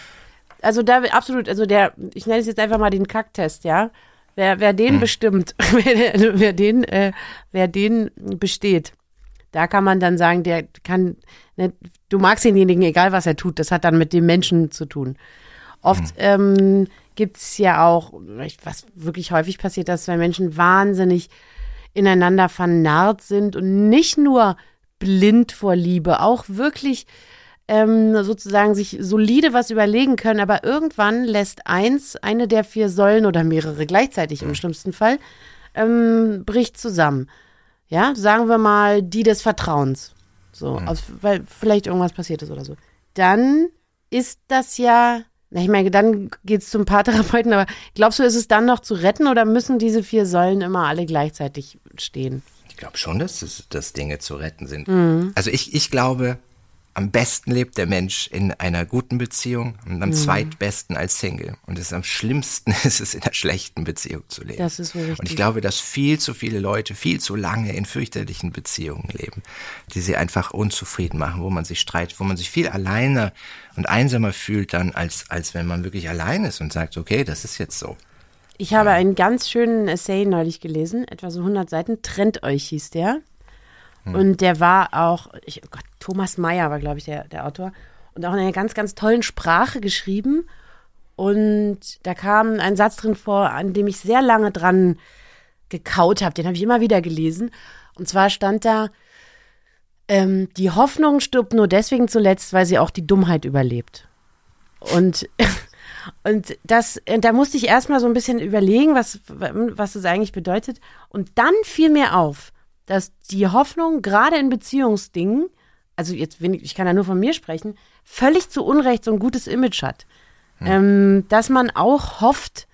Also da absolut, also der, ich nenne es jetzt einfach mal den Kacktest, ja. Wer, wer den bestimmt, wer, wer den, äh, wer den besteht, da kann man dann sagen, der kann, ne, du magst denjenigen, egal was er tut, das hat dann mit dem Menschen zu tun. Oft ähm, gibt's ja auch, was wirklich häufig passiert, dass zwei Menschen wahnsinnig ineinander vernarrt sind und nicht nur blind vor Liebe, auch wirklich ähm, sozusagen sich solide was überlegen können, aber irgendwann lässt eins, eine der vier Säulen oder mehrere gleichzeitig im schlimmsten Fall, ähm, bricht zusammen. Ja, sagen wir mal die des Vertrauens. So, aus, weil vielleicht irgendwas passiert ist oder so. Dann ist das ja, na, ich meine, dann geht's zum Paartherapeuten, aber glaubst du, ist es dann noch zu retten oder müssen diese vier Säulen immer alle gleichzeitig stehen? Ich glaube schon, dass, es, dass Dinge zu retten sind. Mhm. Also ich, ich glaube, am besten lebt der Mensch in einer guten Beziehung und Mhm. am zweitbesten als Single. Und es am schlimmsten ist es, in einer schlechten Beziehung zu leben. Das ist richtig. Und ich glaube, dass viel zu viele Leute viel zu lange in fürchterlichen Beziehungen leben, die sie einfach unzufrieden machen, wo man sich streitet, wo man sich viel alleiner und einsamer fühlt dann, als, als wenn man wirklich allein ist und sagt, okay, das ist jetzt so. Ich habe einen ganz schönen Essay neulich gelesen, etwa so 100 Seiten. Trennt euch hieß der. Und der war auch, ich, oh Gott, Thomas Mayer war, glaube ich, der, der Autor. Und auch in einer ganz, ganz tollen Sprache geschrieben. Und da kam ein Satz drin vor, an dem ich sehr lange dran gekaut habe. Den habe ich immer wieder gelesen. Und zwar stand da, ähm, die Hoffnung stirbt nur deswegen zuletzt, weil sie auch die Dummheit überlebt. Und, und das, da musste ich erstmal so ein bisschen überlegen, was, was das eigentlich bedeutet. Und dann fiel mir auf, dass die Hoffnung gerade in Beziehungsdingen, also jetzt, ich, kann ja nur von mir sprechen, völlig zu Unrecht so ein gutes Image hat. Ähm, dass man auch hofft,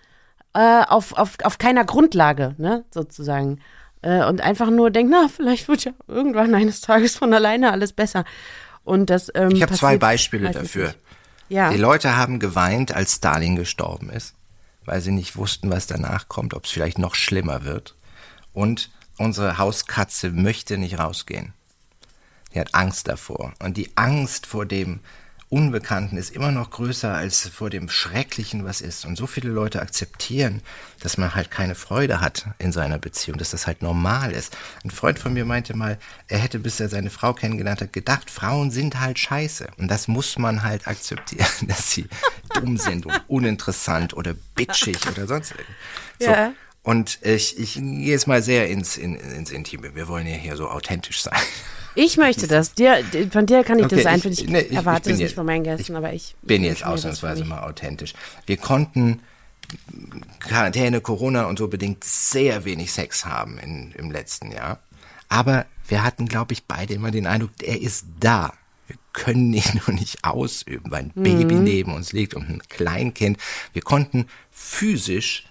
äh, auf, auf, auf keiner Grundlage, ne, sozusagen. Äh, und einfach nur denkt, na, vielleicht wird ja irgendwann eines Tages von alleine alles besser. Und das, ähm, Ich habe zwei Beispiele dafür. Ja. Die Leute haben geweint, als Stalin gestorben ist, weil sie nicht wussten, was danach kommt, ob es vielleicht noch schlimmer wird. Und unsere Hauskatze möchte nicht rausgehen. Die hat Angst davor. Und die Angst vor dem Unbekannten ist immer noch größer als vor dem Schrecklichen, was ist. Und so viele Leute akzeptieren, dass man halt keine Freude hat in seiner Beziehung, dass das halt normal ist. Ein Freund von mir meinte mal, er hätte, bis er seine Frau kennengelernt hat, gedacht, Frauen sind halt scheiße. Und das muss man halt akzeptieren, dass sie dumm sind und uninteressant oder bitchig oder sonst irgendwas. So. Ja. Und ich, ich gehe jetzt mal sehr ins, in, ins Intime. Wir wollen ja hier so authentisch sein. Ich möchte das. Dir, von dir kann ich Okay, das einfach ich- nicht. nee, ich- ich erwarte bin es nicht von meinen Gästen, ich aber ich. bin ich jetzt das ausnahmsweise mal authentisch. Wir konnten Quarantäne, Corona und so bedingt sehr wenig Sex haben in, im letzten Jahr. Aber wir hatten, glaube ich, beide immer den Eindruck, er ist da. Wir können ihn nur nicht ausüben, weil ein Baby neben uns liegt und ein Kleinkind. Wir konnten physisch,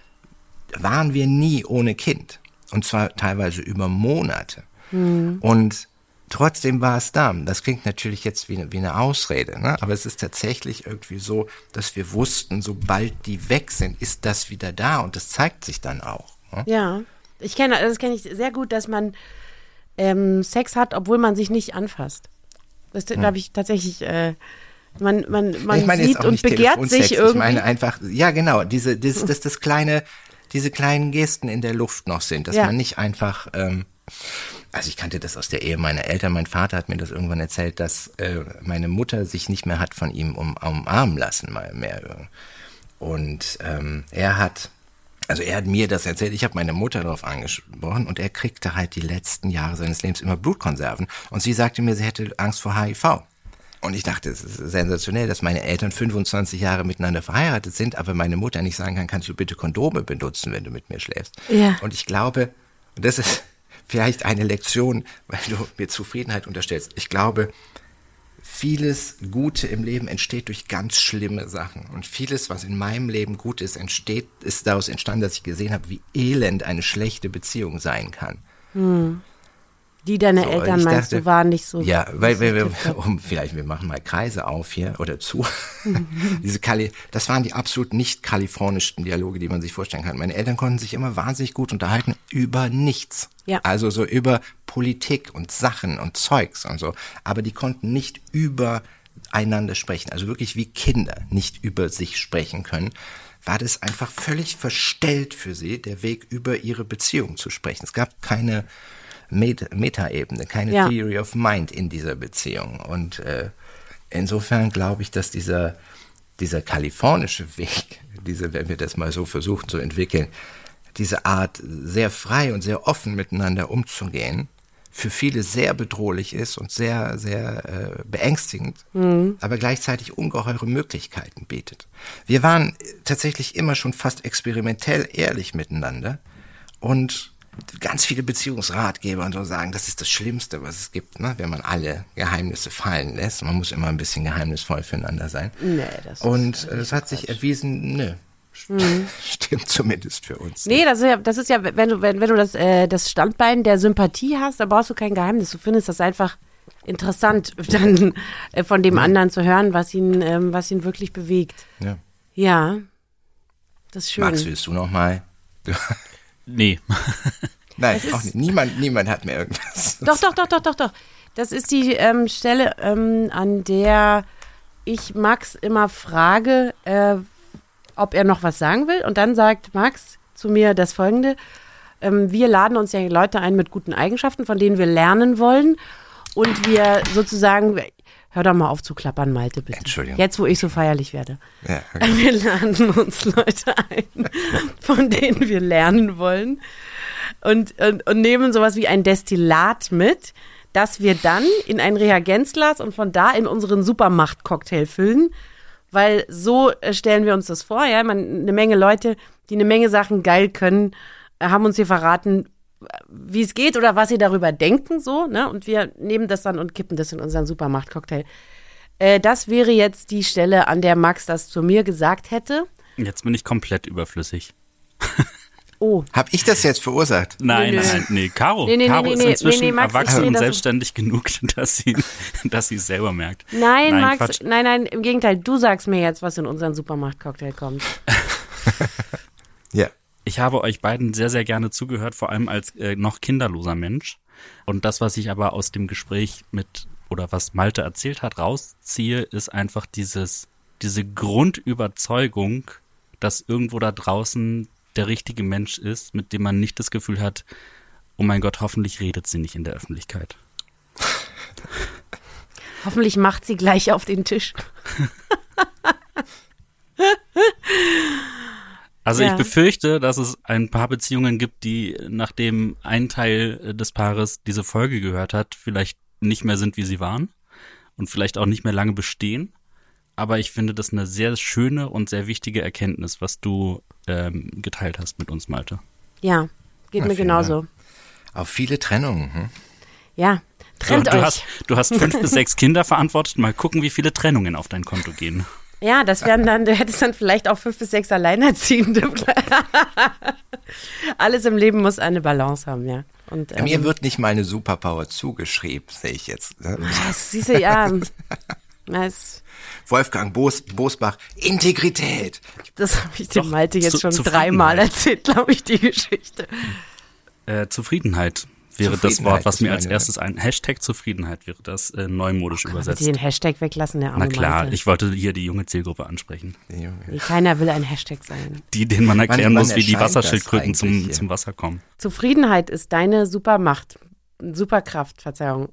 waren wir nie ohne Kind. Und zwar teilweise über Monate. Und trotzdem war es da. Das klingt natürlich jetzt wie eine, wie eine Ausrede, ne? aber es ist tatsächlich irgendwie so, dass wir wussten, sobald die weg sind, ist das wieder da und das zeigt sich dann auch. Ne? Ja, ich kenne, das kenne ich sehr gut, dass man ähm, Sex hat, obwohl man sich nicht anfasst. Das glaube ich tatsächlich. Äh, man man, man ich meine sieht und begehrt sich irgendwie. Ich meine einfach, ja genau, diese, das, das, das kleine, diese kleinen Gesten in der Luft noch sind, dass Ja. man nicht einfach, ähm, also ich kannte das aus der Ehe meiner Eltern, mein Vater hat mir das irgendwann erzählt, dass äh, meine Mutter sich nicht mehr hat von ihm um, umarmen lassen, mal mehr. Und ähm, er hat, also er hat mir das erzählt, ich habe meine Mutter darauf angesprochen und er kriegte halt die letzten Jahre seines Lebens immer Blutkonserven. Und sie sagte mir, sie hätte Angst vor HIV. Und ich dachte, es ist sensationell, dass meine Eltern 25 Jahre miteinander verheiratet sind, aber meine Mutter nicht sagen kann, kannst du bitte Kondome benutzen, wenn du mit mir schläfst. Ja. Und ich glaube, und das ist vielleicht eine Lektion, weil du mir Zufriedenheit unterstellst. Ich glaube, vieles Gute im Leben entsteht durch ganz schlimme Sachen. Und vieles, was in meinem Leben gut ist, entsteht, ist daraus entstanden, dass ich gesehen habe, wie elend eine schlechte Beziehung sein kann. Die deine So, Eltern meinst dachte- du waren nicht so. Ja, weil wir, wir um, vielleicht wir machen mal Kreise auf hier oder zu. Diese Kali, das waren die absolut nicht kalifornischsten Dialoge, die man sich vorstellen kann. Meine Eltern konnten sich immer wahnsinnig gut unterhalten über nichts. Ja. Also so über Politik und Sachen und Zeugs und so. Aber die konnten nicht über einander sprechen. Also wirklich wie Kinder nicht über sich sprechen können. War das einfach völlig verstellt für sie, der Weg über ihre Beziehung zu sprechen. Es gab keine Met- Metaebene, keine Ja. Theory of Mind in dieser Beziehung. Und äh, insofern glaube ich, dass dieser, dieser kalifornische Weg, diese, wenn wir das mal so versuchen zu entwickeln, diese Art sehr frei und sehr offen miteinander umzugehen, für viele sehr bedrohlich ist und sehr, sehr äh, beängstigend, Mhm. aber gleichzeitig ungeheure Möglichkeiten bietet. Wir waren tatsächlich immer schon fast experimentell ehrlich miteinander und ganz viele Beziehungsratgeber und so sagen, das ist das Schlimmste, was es gibt, ne? wenn man alle Geheimnisse fallen lässt. Man muss immer ein bisschen geheimnisvoll füreinander sein. Nee, das ist Und äh, es hat sich erwiesen, nö, stimmt zumindest für uns. Nee, das ist ja, das ist ja wenn du, wenn, wenn du das, äh, das Standbein der Sympathie hast, dann brauchst du kein Geheimnis. Du findest das einfach interessant, dann äh, von dem anderen zu hören, was ihn, ähm, was ihn wirklich bewegt. Ja. Ja, das ist schön. Max, willst du noch mal? Nee. Nein, auch nicht. Niemand, niemand hat mir irgendwas. Doch, doch, doch, doch, doch, doch. Das ist die ähm, Stelle, ähm, an der ich Max immer frage, äh, ob er noch was sagen will. Und dann sagt Max zu mir das folgende. Ähm, wir laden uns ja Leute ein mit guten Eigenschaften, von denen wir lernen wollen. Und wir sozusagen, hör doch mal auf zu klappern, Malte, bitte. Entschuldigung. Jetzt, wo ich so feierlich werde. Ja, okay. Wir laden uns Leute ein, von denen wir lernen wollen und, und, und nehmen sowas wie ein Destillat mit, das wir dann in ein Reagenzglas und von da in unseren Supermacht-Cocktail füllen. Weil so äh, stellen wir uns das vor, ja. Man, eine Menge Leute, die eine Menge Sachen geil können, äh, haben uns hier verraten, wie es geht oder was sie darüber denken, so, ne? Und wir nehmen das dann und kippen das in unseren Supermacht-Cocktail. Äh, das wäre jetzt die Stelle, an der Max das zu mir gesagt hätte. Jetzt bin ich komplett überflüssig. Oh, Hab ich das jetzt verursacht? Nein, Nee, nee. nein, nee, Caro. Nee, nee, Caro nee, ist nee, inzwischen nee, nee, Max, ich erwachsen und das- selbstständig genug, dass sie, dass sie es selber merkt. nein, Max, Quatsch. nein, nein, im Gegenteil, du sagst mir jetzt, was in unseren Supermacht-Cocktail kommt. Ich habe euch beiden sehr, sehr gerne zugehört, vor allem als äh, noch kinderloser Mensch. Und das, was ich aber aus dem Gespräch mit oder was Malte erzählt hat, rausziehe, ist einfach dieses, diese Grundüberzeugung, dass irgendwo da draußen der richtige Mensch ist, mit dem man nicht das Gefühl hat, oh mein Gott, hoffentlich redet sie nicht in der Öffentlichkeit. Hoffentlich macht sie gleich auf den Tisch. Also Ja. ich befürchte, dass es ein paar Beziehungen gibt, die, nachdem ein Teil äh, des Paares diese Folge gehört hat, vielleicht nicht mehr sind, wie sie waren und vielleicht auch nicht mehr lange bestehen. Aber ich finde das eine sehr schöne und sehr wichtige Erkenntnis, was du ähm, geteilt hast mit uns, Malte. Ja, geht Na, mir genauso. Auf viele Trennungen. Hm? Ja, trennt du, du, euch. hast, du hast fünf bis sechs Kinder verantwortet. Mal gucken, wie viele Trennungen auf dein Konto gehen. Ja, das wären dann, du hättest dann vielleicht auch fünf bis sechs Alleinerziehende. Alles im Leben muss eine Balance haben, ja. Und, ähm, Mir wird nicht meine Superpower zugeschrieben, sehe ich jetzt. ne? das siehst du, ja. Das, Wolfgang Bos, Bosbach, Integrität. das habe ich dem Doch, Malte jetzt zu- schon dreimal erzählt, glaube ich, die Geschichte. Äh, Zufriedenheit wäre das Wort, was mir als erstes ein Hashtag Zufriedenheit wäre das äh, neumodisch man übersetzt. bitte den Hashtag weglassen, der arme Na klar, Malte. ich wollte hier die junge Zielgruppe ansprechen. Nee, Keiner will ein Hashtag sein. Die, denen man erklären wann muss, wie die Wasserschildkröten zum, hier? zum Wasser kommen. Zufriedenheit ist deine Supermacht, Superkraft, Verzeihung,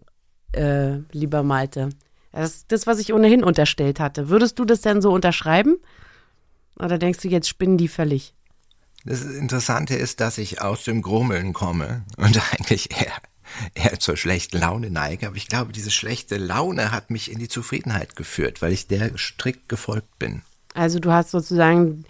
äh, lieber Malte. Das ist das, was ich ohnehin unterstellt hatte. Würdest du das denn so unterschreiben? Oder denkst du, jetzt spinnen die völlig? Das Interessante ist, dass ich aus dem Grummeln komme und eigentlich eher, eher zur schlechten Laune neige. Aber ich glaube, diese schlechte Laune hat mich in die Zufriedenheit geführt, weil ich der strikt gefolgt bin. Also du hast sozusagen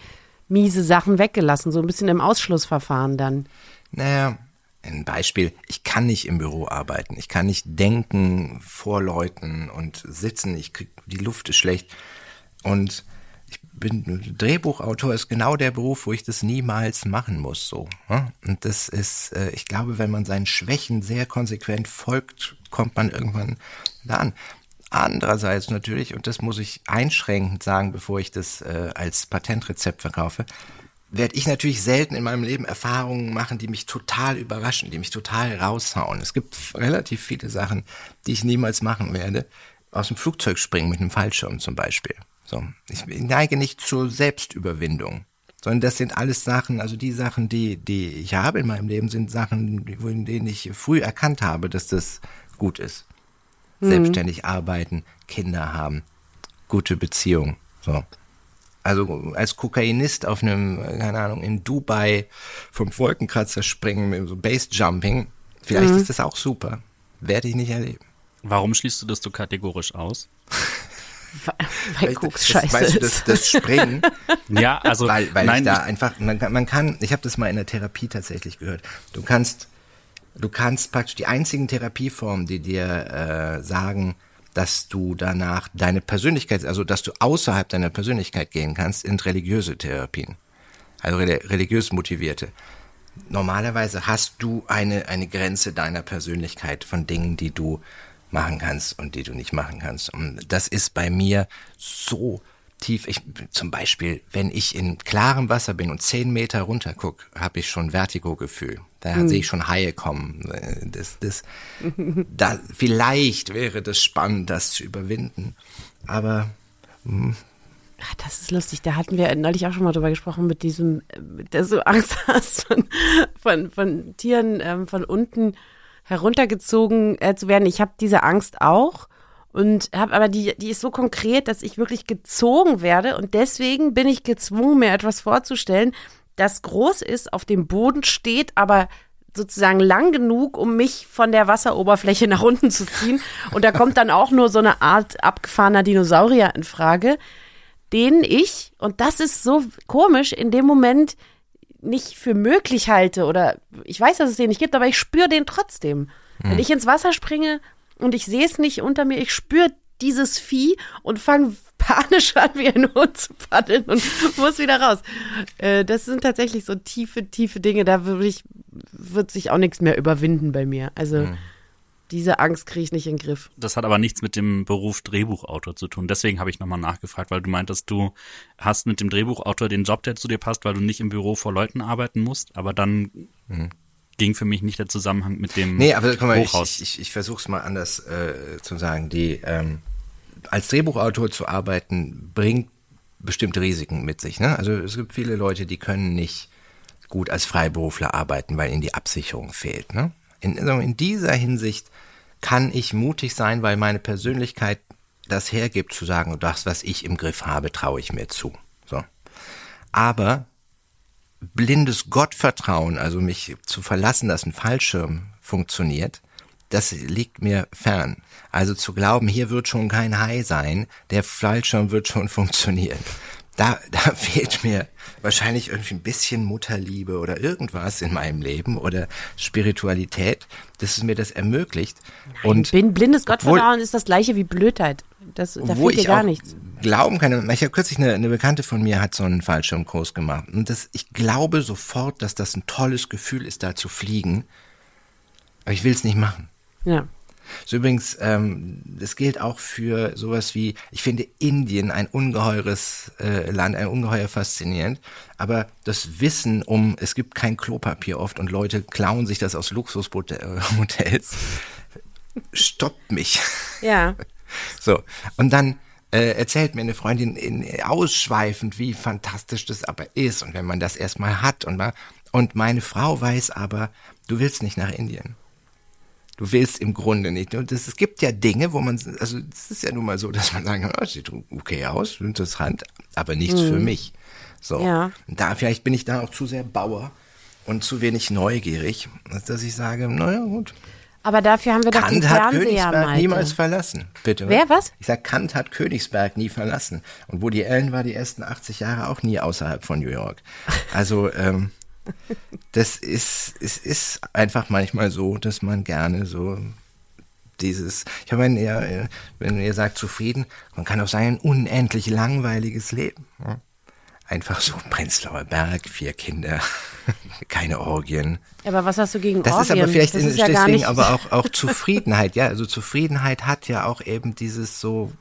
miese Sachen weggelassen, so ein bisschen im Ausschlussverfahren dann. Naja, ein Beispiel, ich kann nicht im Büro arbeiten, ich kann nicht denken vor Leuten und sitzen, ich krieg, die Luft ist schlecht. Und bin Drehbuchautor ist genau der Beruf, wo ich das niemals machen muss, so. ne? Und das ist, äh, ich glaube, wenn man seinen Schwächen sehr konsequent folgt, kommt man irgendwann da an. Andererseits natürlich, und das muss ich einschränkend sagen, bevor ich das äh, als Patentrezept verkaufe, werde ich natürlich selten in meinem Leben Erfahrungen machen, die mich total überraschen, die mich total raushauen. Es gibt relativ viele Sachen, die ich niemals machen werde. Aus dem Flugzeug springen mit einem Fallschirm zum Beispiel. So, ich neige nicht zur Selbstüberwindung, sondern das sind alles Sachen, also die Sachen, die, die ich habe in meinem Leben, sind Sachen, die- in denen ich früh erkannt habe, dass das gut ist. Selbstständig arbeiten, Kinder haben, gute Beziehung. So. Also als Kokainist auf einem, keine Ahnung, in Dubai vom Wolkenkratzer springen, mit so Base Jumping, vielleicht ist das auch super. werde ich nicht erleben. Warum schließt du das so kategorisch aus? Weil Koks das, scheiße weißt du, das, das Springen, Ja, also weil, weil nein, ich da ich- einfach, man, kann- man kann, ich habe das mal in der Therapie tatsächlich gehört. Du kannst, du kannst praktisch die einzigen Therapieformen, die dir äh, sagen, dass du danach deine Persönlichkeit, also dass du außerhalb deiner Persönlichkeit gehen kannst, sind religiöse Therapien, also reli- religiös motivierte. Normalerweise hast du eine, eine Grenze deiner Persönlichkeit von Dingen, die du machen kannst und die du nicht machen kannst. Und das ist bei mir so tief. Ich, zum Beispiel, wenn ich in klarem Wasser bin und zehn Meter runter guck, habe ich schon Vertigo-Gefühl. Da sehe ich schon Haie kommen. Das, das, da, vielleicht wäre das spannend, das zu überwinden. Aber Ach, das ist lustig. Da hatten wir neulich auch schon mal drüber gesprochen mit diesem, äh, dass du Angst hast, von, von, von Tieren ähm, von unten heruntergezogen äh, zu werden. Ich habe diese Angst auch und habe aber die, die ist so konkret, dass ich wirklich gezogen werde und deswegen bin ich gezwungen, mir etwas vorzustellen, das groß ist, auf dem Boden steht, aber sozusagen lang genug, um mich von der Wasseroberfläche nach unten zu ziehen. Und da kommt dann auch nur so eine Art abgefahrener Dinosaurier in Frage, den ich, und das ist so komisch, in dem Moment nicht für möglich halte oder ich weiß, dass es den nicht gibt, aber ich spüre den trotzdem. Wenn ich ins Wasser springe und ich sehe es nicht unter mir, ich spüre dieses Vieh und fange panisch an, wie ein Hund zu paddeln und muss wieder raus. Äh, das sind tatsächlich so tiefe, tiefe Dinge, da würde ich, wird sich auch nichts mehr überwinden bei mir. Also diese Angst kriege ich nicht in den Griff. Das hat aber nichts mit dem Beruf Drehbuchautor zu tun. Deswegen habe ich nochmal nachgefragt, weil du meintest, du hast mit dem Drehbuchautor den Job, der zu dir passt, weil du nicht im Büro vor Leuten arbeiten musst. Aber dann ging für mich nicht der Zusammenhang mit dem Nee, aber guck mal, ich, Hochhaus. ich, ich, ich versuche es mal anders äh, zu sagen. Die, ähm, als Drehbuchautor zu arbeiten, bringt bestimmte Risiken mit sich. Ne? Also es gibt viele Leute, die können nicht gut als Freiberufler arbeiten, weil ihnen die Absicherung fehlt. Ne? In, in dieser Hinsicht kann ich mutig sein, weil meine Persönlichkeit das hergibt, zu sagen, das, was ich im Griff habe, traue ich mir zu. So. Aber blindes Gottvertrauen, also mich zu verlassen, dass ein Fallschirm funktioniert, das liegt mir fern. Also zu glauben, hier wird schon kein Hai sein, der Fallschirm wird schon funktionieren. Da, da fehlt mir wahrscheinlich irgendwie ein bisschen Mutterliebe oder irgendwas in meinem Leben oder Spiritualität, dass es mir das ermöglicht. Und Bin, blindes Gottvertrauen ist das gleiche wie Blödheit. Das, da fehlt dir ich gar nichts. glauben kann. Ich habe kürzlich eine, eine Bekannte von mir hat so einen Fallschirmkurs gemacht und das, ich glaube sofort, dass das ein tolles Gefühl ist, da zu fliegen. Aber ich will es nicht machen. Ja. So übrigens, ähm, das gilt auch für sowas wie, ich finde Indien ein ungeheures äh, Land, ein ungeheuer faszinierend, aber das Wissen um, es gibt kein Klopapier oft und Leute klauen sich das aus Luxushotels, stoppt mich. Ja. So, und dann äh, erzählt mir eine Freundin in, ausschweifend, wie fantastisch das aber ist und wenn man das erstmal hat und und meine Frau weiß aber, du willst nicht nach Indien. Du willst im Grunde nicht. Und das, es gibt ja Dinge, wo man, also es ist ja nun mal so, dass man sagen kann, oh, sieht okay aus, interessant, aber nichts für mich. So. Ja. Und da, vielleicht bin ich da auch zu sehr Bauer und zu wenig neugierig, dass ich sage, naja, gut. Aber dafür haben wir doch den Kant hat Fernseher, Königsberg niemals verlassen. Bitte. Wer, was? Ich sag, Kant hat Königsberg nie verlassen. Und Woody Allen war die ersten 80 Jahre auch nie außerhalb von New York. Also, ähm, das ist, es ist einfach manchmal so, dass man gerne so dieses, ich habe wenn ihr, wenn ihr sagt zufrieden, man kann auch sagen, ein unendlich langweiliges Leben. Einfach so Prenzlauer Berg, vier Kinder, keine Orgien. Aber was hast du gegen Das ist Orgien? aber vielleicht das in, ist ja gar deswegen nicht, aber auch, auch Zufriedenheit, ja. Also Zufriedenheit hat ja auch eben dieses so,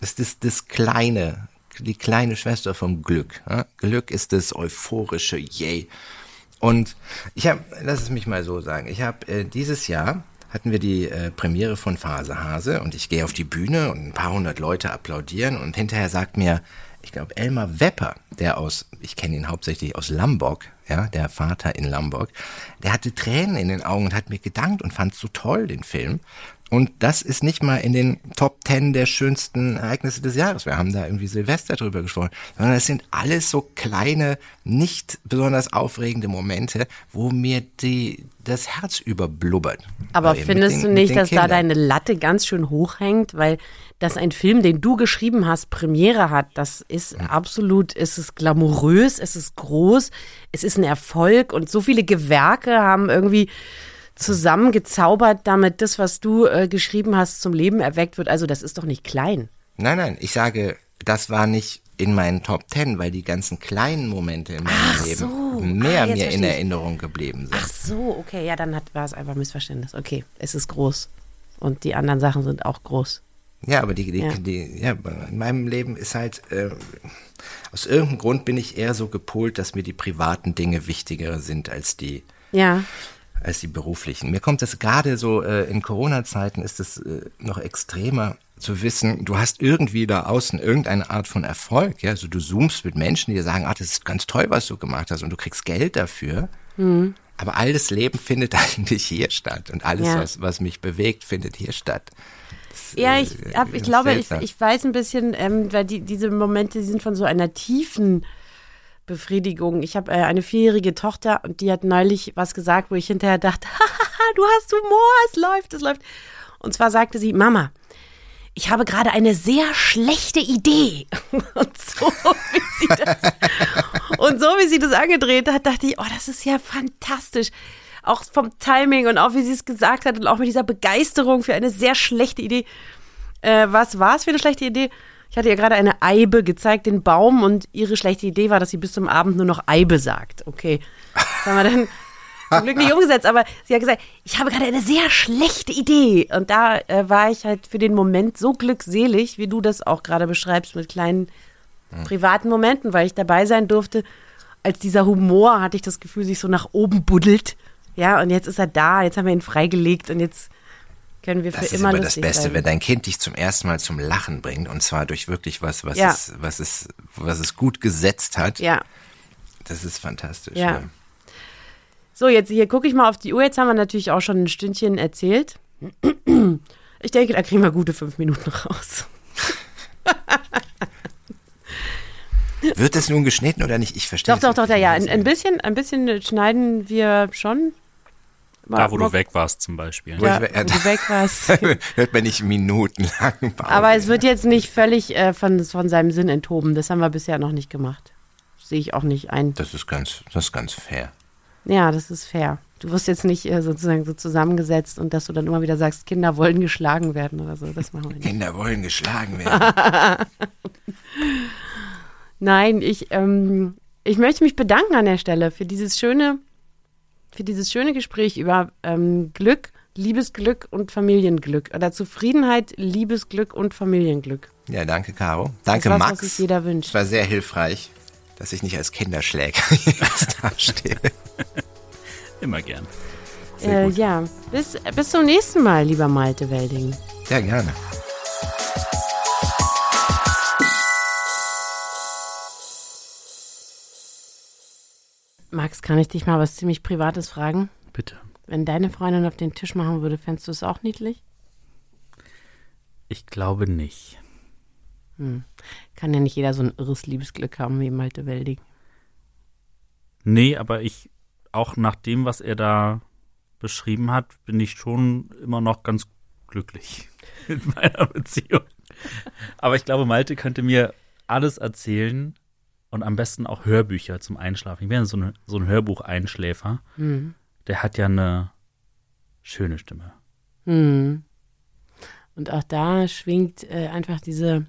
das ist das Kleine, die kleine Schwester vom Glück. Ja? Glück ist das euphorische Yay. Und ich habe, lass es mich mal so sagen, ich habe äh, dieses Jahr hatten wir die äh, Premiere von Phase Hase und ich gehe auf die Bühne und ein paar hundert Leute applaudieren und hinterher sagt mir, ich glaube, Elmar Wepper, der aus, ich kenne ihn hauptsächlich aus Lamborg, ja, der Vater in Lamborg, der hatte Tränen in den Augen und hat mir gedankt und fand so toll, den Film. Und das ist nicht mal in den Top Ten der schönsten Ereignisse des Jahres. Wir haben da irgendwie Silvester drüber gesprochen. Sondern es sind alles so kleine, nicht besonders aufregende Momente, wo mir die, das Herz überblubbert. Aber Weil findest mit du den- nicht, den dass da Kindern. deine Latte ganz schön hoch hängt? Weil dass ein Film, den du geschrieben hast, Premiere hat, das ist absolut, es ist glamourös, es ist groß, es ist ein Erfolg und so viele Gewerke haben irgendwie zusammengezaubert, damit das, was du äh, geschrieben hast, zum Leben erweckt wird. Also das ist doch nicht klein. Nein, nein, ich sage, das war nicht in meinen Top Ten, weil die ganzen kleinen Momente in meinem Ach Leben so. mehr Ah, mir in verstehe. Erinnerung geblieben sind. Ach so, okay, ja, dann hat, war es einfach Missverständnis. Okay, es ist groß. Und die anderen Sachen sind auch groß. Ja, aber die, die, Ja. die ja, in meinem Leben ist halt, äh, aus irgendeinem Grund bin ich eher so gepolt, dass mir die privaten Dinge wichtiger sind als die, Ja. Als die beruflichen. Mir kommt das gerade so, äh, in Corona-Zeiten ist es äh, noch extremer zu wissen, du hast irgendwie da außen irgendeine Art von Erfolg, ja, also du zoomst mit Menschen, die dir sagen, ah, das ist ganz toll, was du gemacht hast und du kriegst Geld dafür. Aber all das Leben findet eigentlich hier statt und alles, Ja. was, was mich bewegt, findet hier statt. Das, Ja, äh, ich, hab, ich glaube, ich, ich weiß ein bisschen, ähm, weil die, diese Momente die sind von so einer tiefen Befriedigung. Ich habe äh, eine vierjährige Tochter und die hat neulich was gesagt, wo ich hinterher dachte, du hast Humor, es läuft, es läuft. Und zwar sagte sie, Mama, ich habe gerade eine sehr schlechte Idee. Und so, wie sie das, und so wie sie das angedreht hat, dachte ich, oh, das ist ja fantastisch. Auch vom Timing und auch wie sie es gesagt hat und auch mit dieser Begeisterung für eine sehr schlechte Idee. Äh, was war es für eine schlechte Idee? Ich hatte ihr gerade eine Eibe gezeigt, den Baum, und ihre schlechte Idee war, dass sie bis zum Abend nur noch Eibe sagt. Okay. Das haben wir dann zum Glück nicht umgesetzt, aber sie hat gesagt, ich habe gerade eine sehr schlechte Idee. Und da äh, war ich halt für den Moment so glückselig, wie du das auch gerade beschreibst, mit kleinen privaten Momenten, weil ich dabei sein durfte. Als dieser Humor hatte ich das Gefühl, sich so nach oben buddelt. Ja, und jetzt ist er da, jetzt haben wir ihn freigelegt und jetzt können wir für Das ist immer immer das lustig Beste, sein. wenn dein Kind dich zum ersten Mal zum Lachen bringt und zwar durch wirklich was, was, Ja. es, was, es, was es gut gesetzt hat. Ja. Das ist fantastisch. Ja. So, jetzt hier gucke ich mal auf die Uhr. Jetzt haben wir natürlich auch schon ein Stündchen erzählt. Ich denke, da kriegen wir gute fünf Minuten raus. Wird es nun geschnitten oder nicht? Ich verstehe Doch, doch, doch, ja. Ein, ein bisschen, ein bisschen schneiden wir schon. Da, wo du weg warst zum Beispiel. Ja, Wo du weg warst. Hört man nicht minutenlang. Aber es wird jetzt nicht völlig äh, von, von seinem Sinn enthoben. Das haben wir bisher noch nicht gemacht. Sehe ich auch nicht ein. Das ist ganz, das ist ganz fair. Ja, das ist fair. Du wirst jetzt nicht äh, sozusagen so zusammengesetzt und dass du dann immer wieder sagst, Kinder wollen geschlagen werden oder so. Das machen wir nicht. Kinder wollen geschlagen werden. Nein, ich, ähm, ich möchte mich bedanken an der Stelle für dieses schöne, für dieses schöne Gespräch über ähm, Glück, Liebesglück und Familienglück. Oder Zufriedenheit, Liebesglück und Familienglück. Ja, danke, Caro. Danke, was, Max. was sich jeder wünscht. Es war sehr hilfreich, dass ich nicht als Kinderschläger jetzt dastehe. Immer gern. Äh, ja, bis, bis zum nächsten Mal, lieber Malte Welding. Sehr gerne. Max, kann ich dich mal was ziemlich Privates fragen? Bitte. Wenn deine Freundin auf den Tisch machen würde, fändest du es auch niedlich? Ich glaube nicht. Kann ja nicht jeder so ein irres Liebesglück haben wie Malte Welding. Nee, aber ich, auch nach dem, was er da beschrieben hat, bin ich schon immer noch ganz glücklich in meiner Beziehung. Aber ich glaube, Malte könnte mir alles erzählen und am besten auch Hörbücher zum Einschlafen. Ich wäre so, eine, so ein Hörbuch-Einschläfer. Der hat ja eine schöne Stimme. Hm. Und auch da schwingt äh, einfach diese,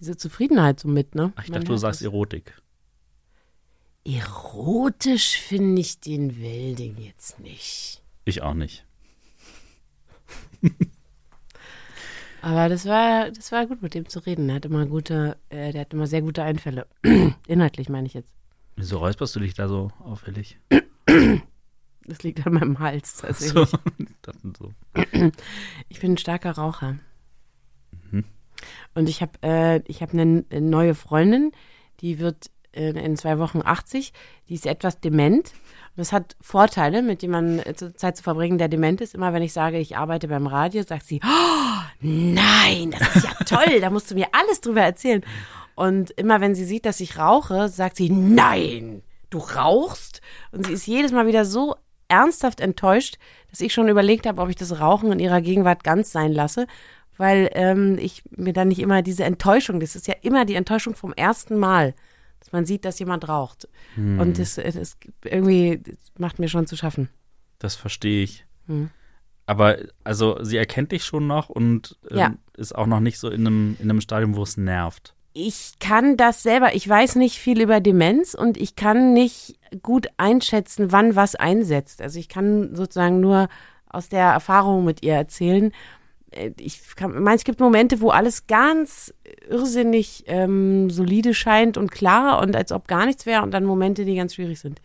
diese Zufriedenheit so mit, ne? Ach, ich Man dachte, du sagst das. Erotik. Erotisch finde ich den Welding jetzt nicht. Ich auch nicht. Aber das war, das war gut, mit dem zu reden. Er hat immer gute, äh, der hat immer sehr gute Einfälle. Inhaltlich meine ich jetzt. Wieso räusperst du dich da so auffällig? Das liegt an meinem Hals tatsächlich. so. Ich bin ein starker Raucher. Und ich habe äh, ich hab eine neue Freundin, die wird in, in zwei Wochen 80. Die ist etwas dement. Und das hat Vorteile, mit jemandem äh, Zeit zu verbringen, der dement ist. Immer wenn ich sage, ich arbeite beim Radio, sagt sie, oh, nein, das ist ja toll, da musst du mir alles drüber erzählen. Und immer wenn sie sieht, dass ich rauche, sagt sie, nein, du rauchst? Und sie ist jedes Mal wieder so ernsthaft enttäuscht, dass ich schon überlegt habe, ob ich das Rauchen in ihrer Gegenwart ganz sein lasse, weil ähm, ich mir dann nicht immer diese Enttäuschung, das ist ja immer die Enttäuschung vom ersten Mal, dass man sieht, dass jemand raucht. Hm. Und das, das irgendwie das macht mir schon zu schaffen. Das verstehe ich. Hm. Aber also sie erkennt dich schon noch und ähm, Ja. ist auch noch nicht so in einem, in einem Stadium, wo es nervt. ich kann das selber, ich weiß nicht viel über Demenz und ich kann nicht gut einschätzen, wann was einsetzt. Also ich kann sozusagen nur aus der Erfahrung mit ihr erzählen. Äh, Ich kann, meine, es gibt Momente, wo alles ganz irrsinnig ähm, solide scheint und klar und als ob gar nichts wäre und dann Momente, die ganz schwierig sind.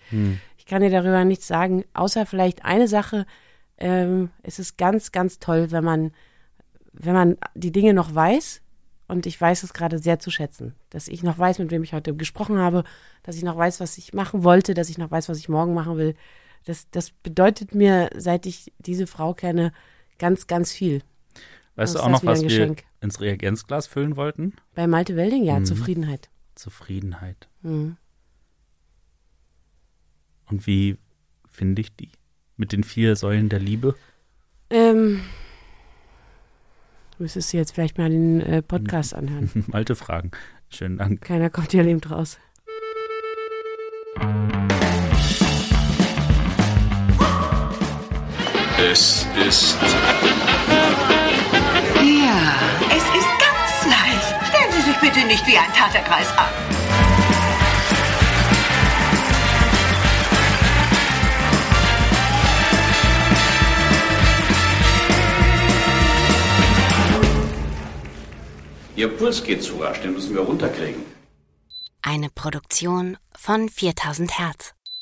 Ich kann dir darüber nichts sagen, außer vielleicht eine Sache. Ähm, es ist ganz, ganz toll, wenn man, wenn man die Dinge noch weiß, und ich weiß es gerade sehr zu schätzen, dass ich noch weiß, mit wem ich heute gesprochen habe, dass ich noch weiß, was ich machen wollte, dass ich noch weiß, was ich morgen machen will. Das, das bedeutet mir, seit ich diese Frau kenne, ganz, ganz viel. Weißt du auch noch, was wir ins Reagenzglas füllen wollten? Bei Malte Welding, Mhm. ja, Zufriedenheit. Zufriedenheit. Mhm. Und wie finde ich die? Mit den vier Säulen der Liebe? Ähm, müsstest du jetzt vielleicht mal den äh, Podcast anhören. Alte Fragen. Schönen Dank. Keiner kommt hier lebend raus. Es ist bitte nicht wie ein Taterkreis an. Ihr Puls geht zu rasch, den müssen wir runterkriegen. Eine Produktion von 4000 Hertz.